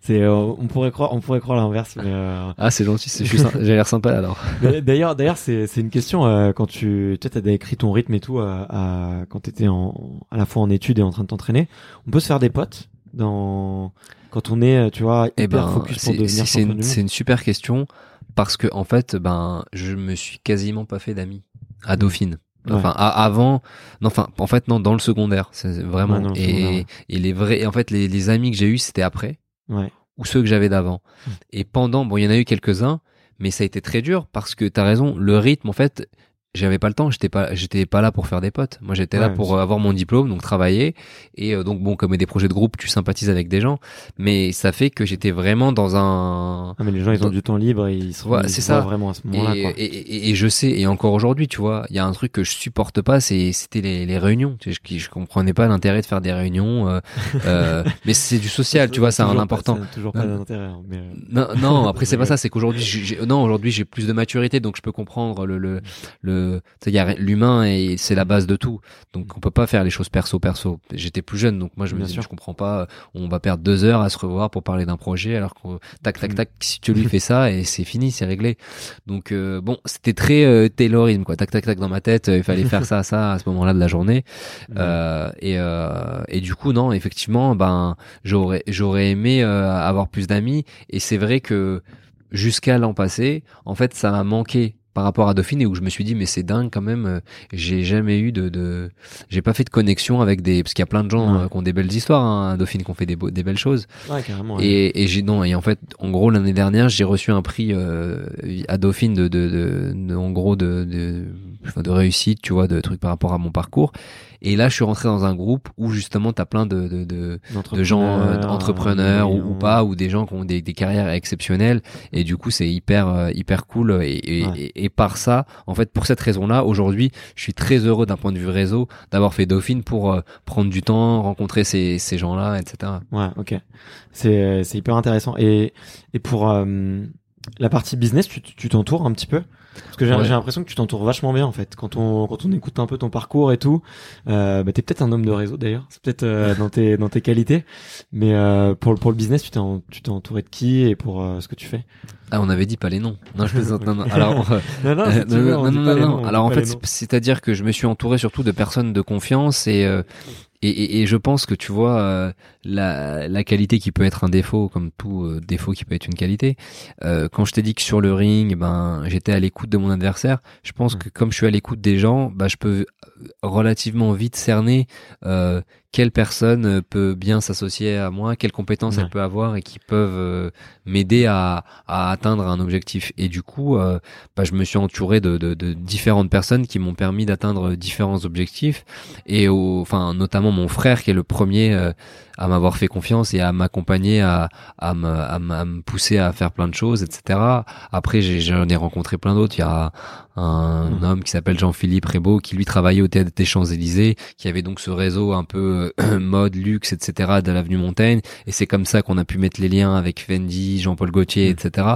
C'est, on pourrait croire, on pourrait croire l'inverse. mais, euh, Ah c'est gentil. c'est- sy- J'ai l'air sympa alors. [LAUGHS] D'ailleurs, d'ailleurs, c'est c'est une question euh, quand tu, tu as écrit ton rythme et tout euh, à, quand t'étais en, à la fois en études et en train de t'entraîner. On peut se faire des potes dans quand on est, euh, tu vois, hyper Eh ben, focus pour c'est devenir c'est- une, super question parce que en fait, ben, je me suis quasiment pas fait d'amis à Dauphine. Ouais. Enfin, à- avant, non, enfin, en fait, non, dans le secondaire, c'est vraiment. Ouais, et, secondaire, ouais. et les vrais, en fait, les, les amis que j'ai eus, c'était après Ouais. ou ceux que j'avais d'avant. Mm. Et pendant, bon, il y en a eu quelques-uns, mais ça a été très dur parce que t'as raison, le rythme, en fait, j'avais pas le temps, j'étais pas, j'étais pas là pour faire des potes. Moi, j'étais là Ouais, pour euh, avoir mon diplôme, donc travailler. Et euh, donc, bon, comme des projets de groupe, tu sympathises avec des gens, mais ça fait que j'étais vraiment dans un, Ah, mais les gens, ils ont du temps libre et ils sont, Voilà, ils c'est se ça. vraiment à ce moment-là, quoi. et, et- et je sais, et encore aujourd'hui, tu vois, il y a un truc que je supporte pas, c'est c'était les, les réunions. Tu sais, Je, je comprenais pas l'intérêt de faire des réunions, euh, [LAUGHS] euh, mais c'est du social, tu vois, c'est un pas- important. n'a toujours pas Non. d'intérêt. hein, mais, Non, non, après [LAUGHS] c'est pas ça, c'est qu'aujourd'hui, non, aujourd'hui j'ai plus de maturité, donc je peux comprendre le, le, le, a l'humain et c'est la base de tout. Donc on peut pas faire les choses perso perso. J'étais plus jeune, donc moi je me Bien dis, sûr. je comprends pas. On va perdre deux heures à se revoir pour parler d'un projet, alors que tac tac Mm. tac, si tu lui [LAUGHS] fais ça et c'est fini, c'est réglé. Donc euh, bon, c'était très euh, Taylorisme quoi, tac tac tac dans ma tête, euh, il fallait faire ça ça à ce moment-là de la journée. Euh, et, et du coup, non, effectivement, ben, j'aurais, j'aurais aimé avoir plus d'amis. Et c'est vrai que jusqu'à l'an passé, en fait, ça m'a manqué par rapport à Dauphine et où je me suis dit mais c'est dingue quand même euh, j'ai jamais eu de, de j'ai pas fait de connexion avec des parce qu'il y a plein de gens Ouais. euh, qui ont des belles histoires hein, à Dauphine qui ont fait des, beaux- des belles choses Ouais, carrément. ouais. et, et j'ai non et en fait en gros l'année dernière j'ai reçu un prix euh, à Dauphine de, de, de, en gros de, de réussite tu vois de trucs par rapport à mon parcours et là je suis rentré dans un groupe où justement t'as plein de de, de, de gens euh, entrepreneurs ou, ou pas ou des gens qui ont des, des carrières exceptionnelles et du coup c'est hyper euh, hyper cool et, et, Ouais. et, et par ça en fait pour cette raison là aujourd'hui je suis très heureux d'un point de vue réseau d'avoir fait Dauphine pour euh, prendre du temps rencontrer ces, ces gens là etc Ouais, ok. C'est c'est hyper intéressant. Et et pour euh, la partie business, tu t'entoures un petit peu parce que j'ai Ouais. l'impression que tu t'entoures vachement bien en fait. Quand on quand on écoute un peu ton parcours et tout, euh, bah t'es peut-être un homme de réseau d'ailleurs. C'est peut-être euh, [LAUGHS] dans tes dans tes qualités. Mais euh, pour le pour le business, tu t'es tu t'es entouré de qui et pour euh, ce que tu fais. Ah, on avait dit pas les noms. Non, je plaisante. non, non. Alors, [LAUGHS] euh, Non non, euh, si non, veux, non, on non, non, Alors en fait, c'est-à-dire que je me suis entouré surtout de personnes de confiance et euh, et, et, et je pense que tu vois euh, la, la qualité qui peut être un défaut, comme tout euh, défaut qui peut être une qualité. Euh, quand je t'ai dit que sur le ring, ben j'étais à l'écoute de mon adversaire. Je pense Mm. que comme je suis à l'écoute des gens, bah je peux relativement vite cerner euh, quelle personne euh, peut bien s'associer à moi, quelles compétences Ouais. elle peut avoir et qui peuvent euh, m'aider à, à atteindre un objectif. Et du coup, euh, bah, je me suis entouré de, de, de différentes personnes qui m'ont permis d'atteindre différents objectifs. Et au, enfin, notamment mon frère qui est le premier euh, à m'avoir fait confiance et à m'accompagner, à, à, me, à, me- à me pousser à faire plein de choses, etc. Après, j'ai- j'en ai rencontré plein d'autres. Il y a un Mhm. homme qui s'appelle Jean-Philippe Rébaud qui lui travaillait au théâtre des Champs-Élysées, qui avait donc ce réseau un peu euh, [CLEARS THROAT] mode, luxe, etc. de l'avenue Montaigne. Et c'est comme ça qu'on a pu mettre les liens avec Fendi, Jean-Paul Gaultier, etc.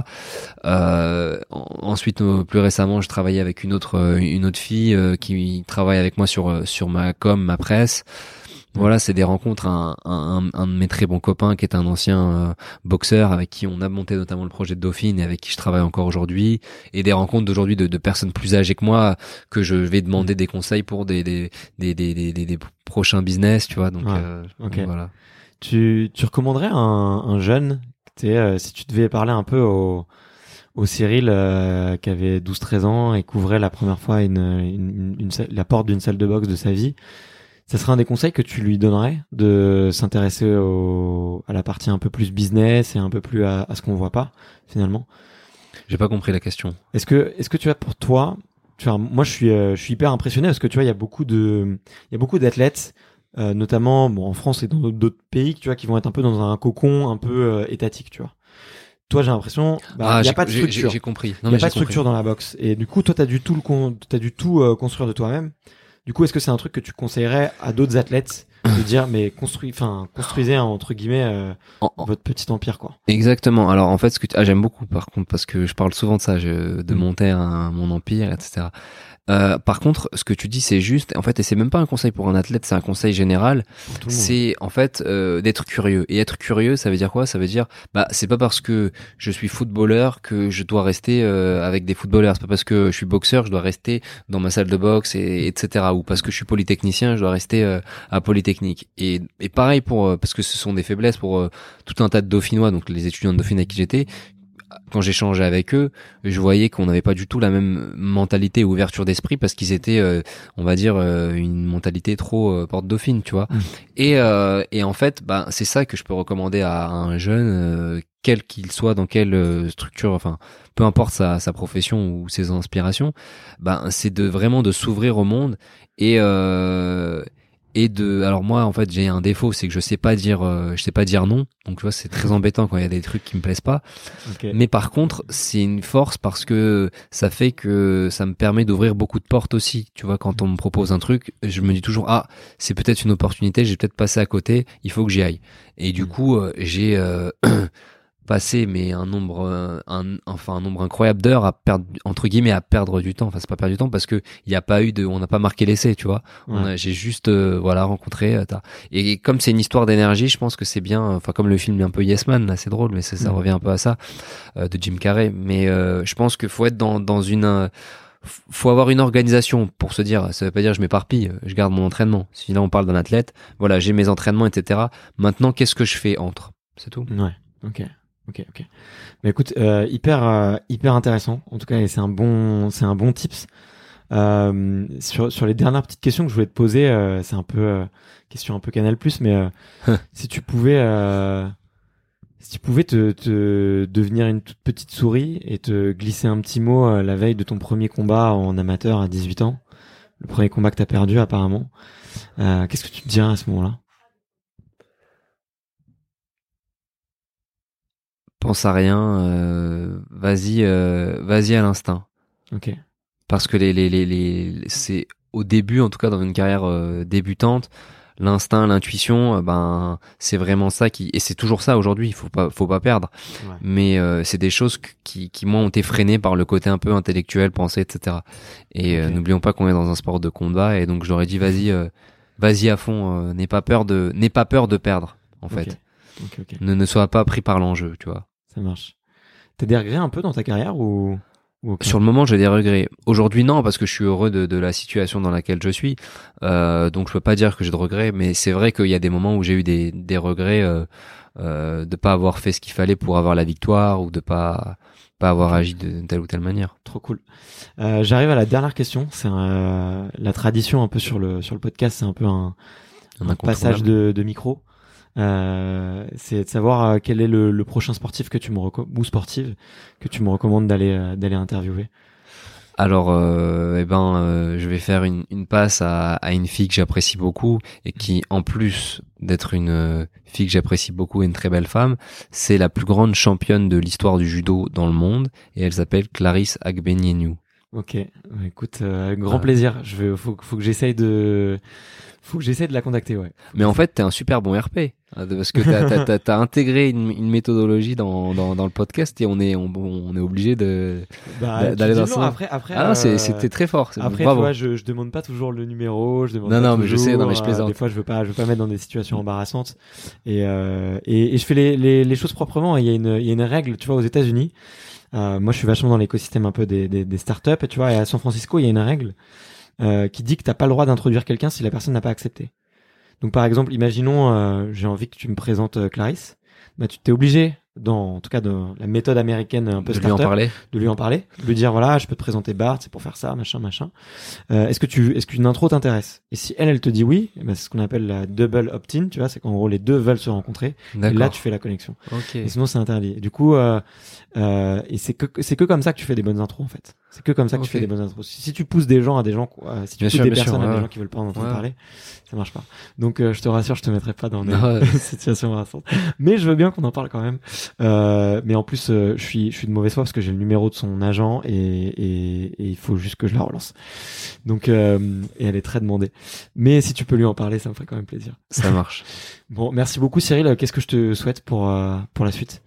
Euh, en- ensuite, euh, plus récemment, je travaillais avec une autre une autre fille euh, qui travaille avec moi sur sur ma com, ma presse. Voilà, c'est des rencontres. Un, un, un de mes très bons copains qui est un ancien euh, boxeur avec qui on a monté notamment le projet de Dauphine et avec qui je travaille encore aujourd'hui. Et des rencontres d'aujourd'hui de, de personnes plus âgées que moi que je vais demander des conseils pour des des des des, des, des- des prochains business, tu vois. Donc, euh, ok. donc voilà. Tu, tu recommanderais un, un jeune, euh, si tu devais parler un peu au, au Cyril euh, qui avait 12-13 ans et couvrait la première fois une, une, une salle- la porte d'une salle de boxe de sa vie, ça serait un des conseils que tu lui donnerais de s'intéresser à la partie un peu plus business et un peu plus à, à ce qu'on voit pas finalement. J'ai pas compris la question. Est-ce que, est-ce que tu as pour toi, tu vois, moi je suis, euh, je suis hyper impressionné parce que tu vois, il y a beaucoup de, il y a beaucoup d'athlètes, euh, notamment bon en France et dans d'autres- pays, tu vois, qui vont être un peu dans un cocon un peu euh, étatique, tu vois. Toi, j'ai l'impression, bah, il y a pas de structure. J'ai compris. Il n'y a pas de structure compris. dans la boxe. Et du coup, toi, t'as dû tout le con... t'as dû tout euh, construire de toi-même. Du coup, est-ce que c'est un truc que tu conseillerais à d'autres athlètes de [COUGHS] dire, mais construis, enfin, construisez entre guillemets euh, En- en- votre petit empire, quoi. Exactement. Alors en fait, ce que tu- ah, j'aime beaucoup par contre parce que je parle souvent de ça, je- de Mm. monter un, mon empire, etc. Euh, par contre, ce que tu dis, c'est juste. En fait, et c'est même pas un conseil pour un athlète, c'est un conseil général. C'est en fait euh, d'être curieux. Et être curieux, ça veut dire quoi? Ça veut dire, bah, c'est pas parce que je suis footballeur que je dois rester euh, avec des footballeurs. C'est pas parce que je suis boxeur, je dois rester dans ma salle de boxe, et etc. Ou parce que je suis polytechnicien, je dois rester euh, à Polytechnique. Et, et pareil pour euh, parce que ce sont des faiblesses pour euh, tout un tas de dauphinois, donc les étudiants de Dauphine avec qui j'étais. Quand j'échangeais avec eux, je voyais qu'on n'avait pas du tout la même mentalité ou ouverture d'esprit parce qu'ils étaient, euh, on va dire, euh, une mentalité trop euh, porte dauphine, tu vois. Mm. Et, euh, et en fait, bah, c'est ça que je peux recommander à un jeune, quel qu'il soit, dans quelle structure, enfin, peu importe sa, sa profession ou ses inspirations, bah, c'est de vraiment de s'ouvrir au monde et euh, et de alors moi en fait j'ai un défaut c'est que je sais pas dire euh, je sais pas dire non donc tu vois c'est très embêtant quand il y a des trucs qui me plaisent pas mais par contre, c'est une force parce que ça fait que ça me permet d'ouvrir beaucoup de portes aussi. Tu vois, quand on me propose un truc, je me dis toujours ah, c'est peut-être une opportunité, j'ai peut-être passé à côté, il faut que j'y aille. Et du Mm. coup, euh, j'ai euh, [CLEARS THROAT] passé mais un nombre euh, un enfin un nombre incroyable d'heures à perdre entre guillemets à perdre du temps. Enfin, c'est pas perdre du temps parce que il y a pas eu de on n'a pas marqué l'essai, tu vois. Ouais. J'ai juste euh, voilà rencontré euh, et comme c'est une histoire d'énergie, je pense que c'est bien. Enfin, comme le film est un peu Yes Man, là, c'est drôle, mais ça, ça Mm. revient un peu à ça euh, de Jim Carrey. Mais euh, je pense qu'il faut être dans dans une faut avoir une organisation pour se dire. Ça veut pas dire je m'éparpille, je garde mon entraînement. Si là on parle d'un athlète, voilà, j'ai mes entraînements, etc. Maintenant, qu'est-ce que je fais entre? C'est tout. Ouais. Ok. Ok. Ok. Mais écoute, euh, hyper, euh, hyper intéressant. En tout cas, et c'est un bon, c'est un bon tips. Euh, sur, sur les dernières petites questions que je voulais te poser, euh, c'est un peu euh, question un peu Canal Plus, mais euh, si tu pouvais, euh, si tu pouvais te, te devenir une toute petite souris et te glisser un petit mot la veille de ton premier combat en amateur à 18 ans, le premier combat que t'as perdu apparemment, euh, qu'est-ce que tu te dirais à ce moment-là? Pense à rien. euh, vas-y, euh, vas-y à l'instinct. Ok. parce que les, les, les, les c'est au début en tout cas dans une carrière euh, débutante l'instinct l'intuition ben c'est vraiment ça qui et c'est toujours ça aujourd'hui il faut pas faut pas perdre Ouais. mais c'est des choses qui qui moi ont été freinées par le côté un peu intellectuel pensé etc et n'oublions pas qu'on est dans un sport de combat et donc j'aurais dit vas-y vas-y à fond n'aie pas peur de n'aie pas peur de perdre en fait ne ne sois pas pris par l'enjeu tu vois Ça marche. T'as des regrets un peu dans ta carrière ou, Sur le moment, j'ai des regrets. Aujourd'hui, non, parce que je suis heureux de, de la situation dans laquelle je suis. Euh, donc, je peux pas dire que j'ai de regrets, mais c'est vrai qu'il y a des moments où j'ai eu des, des regrets euh, euh, de pas avoir fait ce qu'il fallait pour avoir la victoire ou de pas pas avoir agi de telle ou telle manière. Trop cool. Euh, J'arrive à la dernière question. C'est un- la tradition un peu sur le sur le podcast. C'est un peu un, Un un passage de, de micro. Euh, c'est de savoir euh, quel est le, le prochain sportif que tu me ou sportive que tu me recommandes d'aller euh, d'aller interviewer. Alors, euh, eh ben, euh, je vais faire une, une passe à, à une fille que j'apprécie beaucoup et qui, en plus d'être une euh, fille que j'apprécie beaucoup et une très belle femme, c'est la plus grande championne de l'histoire du judo dans le monde et elle s'appelle Clarisse Agbenienou. Ok. Écoute, euh, avec grand plaisir. Je vais faut, faut que j'essaye de faut que j'essaye de la contacter. Ouais. Mais en fait, t'es un super bon RP. de- Parce que t'as, t'as, t'as, t'as intégré une, une méthodologie dans, dans, dans le podcast et on est, on, on est obligé de. Bah, D'a- d'aller dans sens. après après. Ah euh, c'était très fort. Après, bravo. tu vois, je, je demande pas toujours le numéro, je demande Non, pas non, mais je sais, non, mais je euh, plaisante. des fois, je veux pas, je veux pas, je veux pas mettre dans des situations embarrassantes. Et, euh, et, et je fais les, les, les choses proprement. Il y a une, il y a une règle, tu vois, aux États-Unis. Euh, moi, je suis vachement dans l'écosystème un peu des, des, des startups. Et tu vois, et à San Francisco, il y a une règle euh, qui dit que t'as pas le droit d'introduire quelqu'un si la personne n'a pas accepté. Donc, par exemple, imaginons, euh, j'ai envie que tu me présentes euh, Clarisse. Bah, tu t'es obligé, dans, en tout cas, dans la méthode américaine un peu de lui en parler. de lui en parler, de lui dire voilà, je peux te présenter Bart, c'est pour faire ça, machin, machin. Euh, est-ce que tu, est-ce qu'une intro t'intéresse? Et si elle, elle te dit oui, ben, c'est ce qu'on appelle la double opt-in, tu vois, c'est qu'en gros les deux veulent se rencontrer. Et là, tu fais la connexion. Ok. Et sinon, c'est interdit. Et du coup, euh, euh, et c'est que, c'est que comme ça que tu fais des bonnes intros en fait. C'est que comme ça que tu fais des bonnes intros. Si, tu pousses des gens à des gens, euh, si tu Bien pousses sûr, des sûr, personnes à des gens qui veulent pas en entendre Ouais. parler, ça marche pas. Donc euh, je te rassure, je te mettrai pas dans des ouais. [LAUGHS] situations. Mais je veux bien qu'on en parle quand même. Euh, mais en plus, euh, je suis, je suis de mauvaise foi parce que j'ai le numéro de son agent et, et, et il faut juste que je la relance. Donc euh, et elle est très demandée. Mais si tu peux lui en parler, ça me ferait quand même plaisir. Ça marche. [LAUGHS] Bon, merci beaucoup Cyril. Qu'est-ce que je te souhaite pour euh, pour la suite?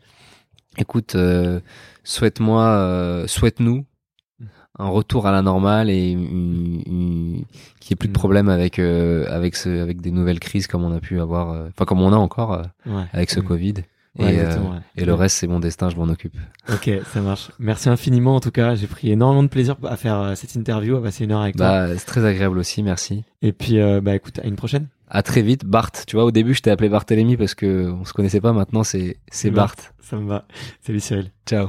Écoute, euh, souhaite-moi, euh, souhaite-nous un retour à la normale et une, une- qu'il n'y ait plus de Mm. problème avec euh, avec ce avec des nouvelles crises comme on a pu avoir, euh, enfin comme on a encore euh, Ouais. avec ce Mm. Covid. Ouais, et, exactement, ouais. et le reste, c'est mon destin, je m'en occupe. Ok, ça marche. Merci infiniment en tout cas. J'ai pris énormément de plaisir à faire cette interview, à passer une heure avec toi. Bah, c'est très agréable aussi, merci. Et puis, bah écoute, à une prochaine. À très vite, Bart. Tu vois, au début, je t'ai appelé Barthélemy parce que on se connaissait pas. Maintenant, c'est c'est Bart. Ça me va. Salut Cyril. Ciao.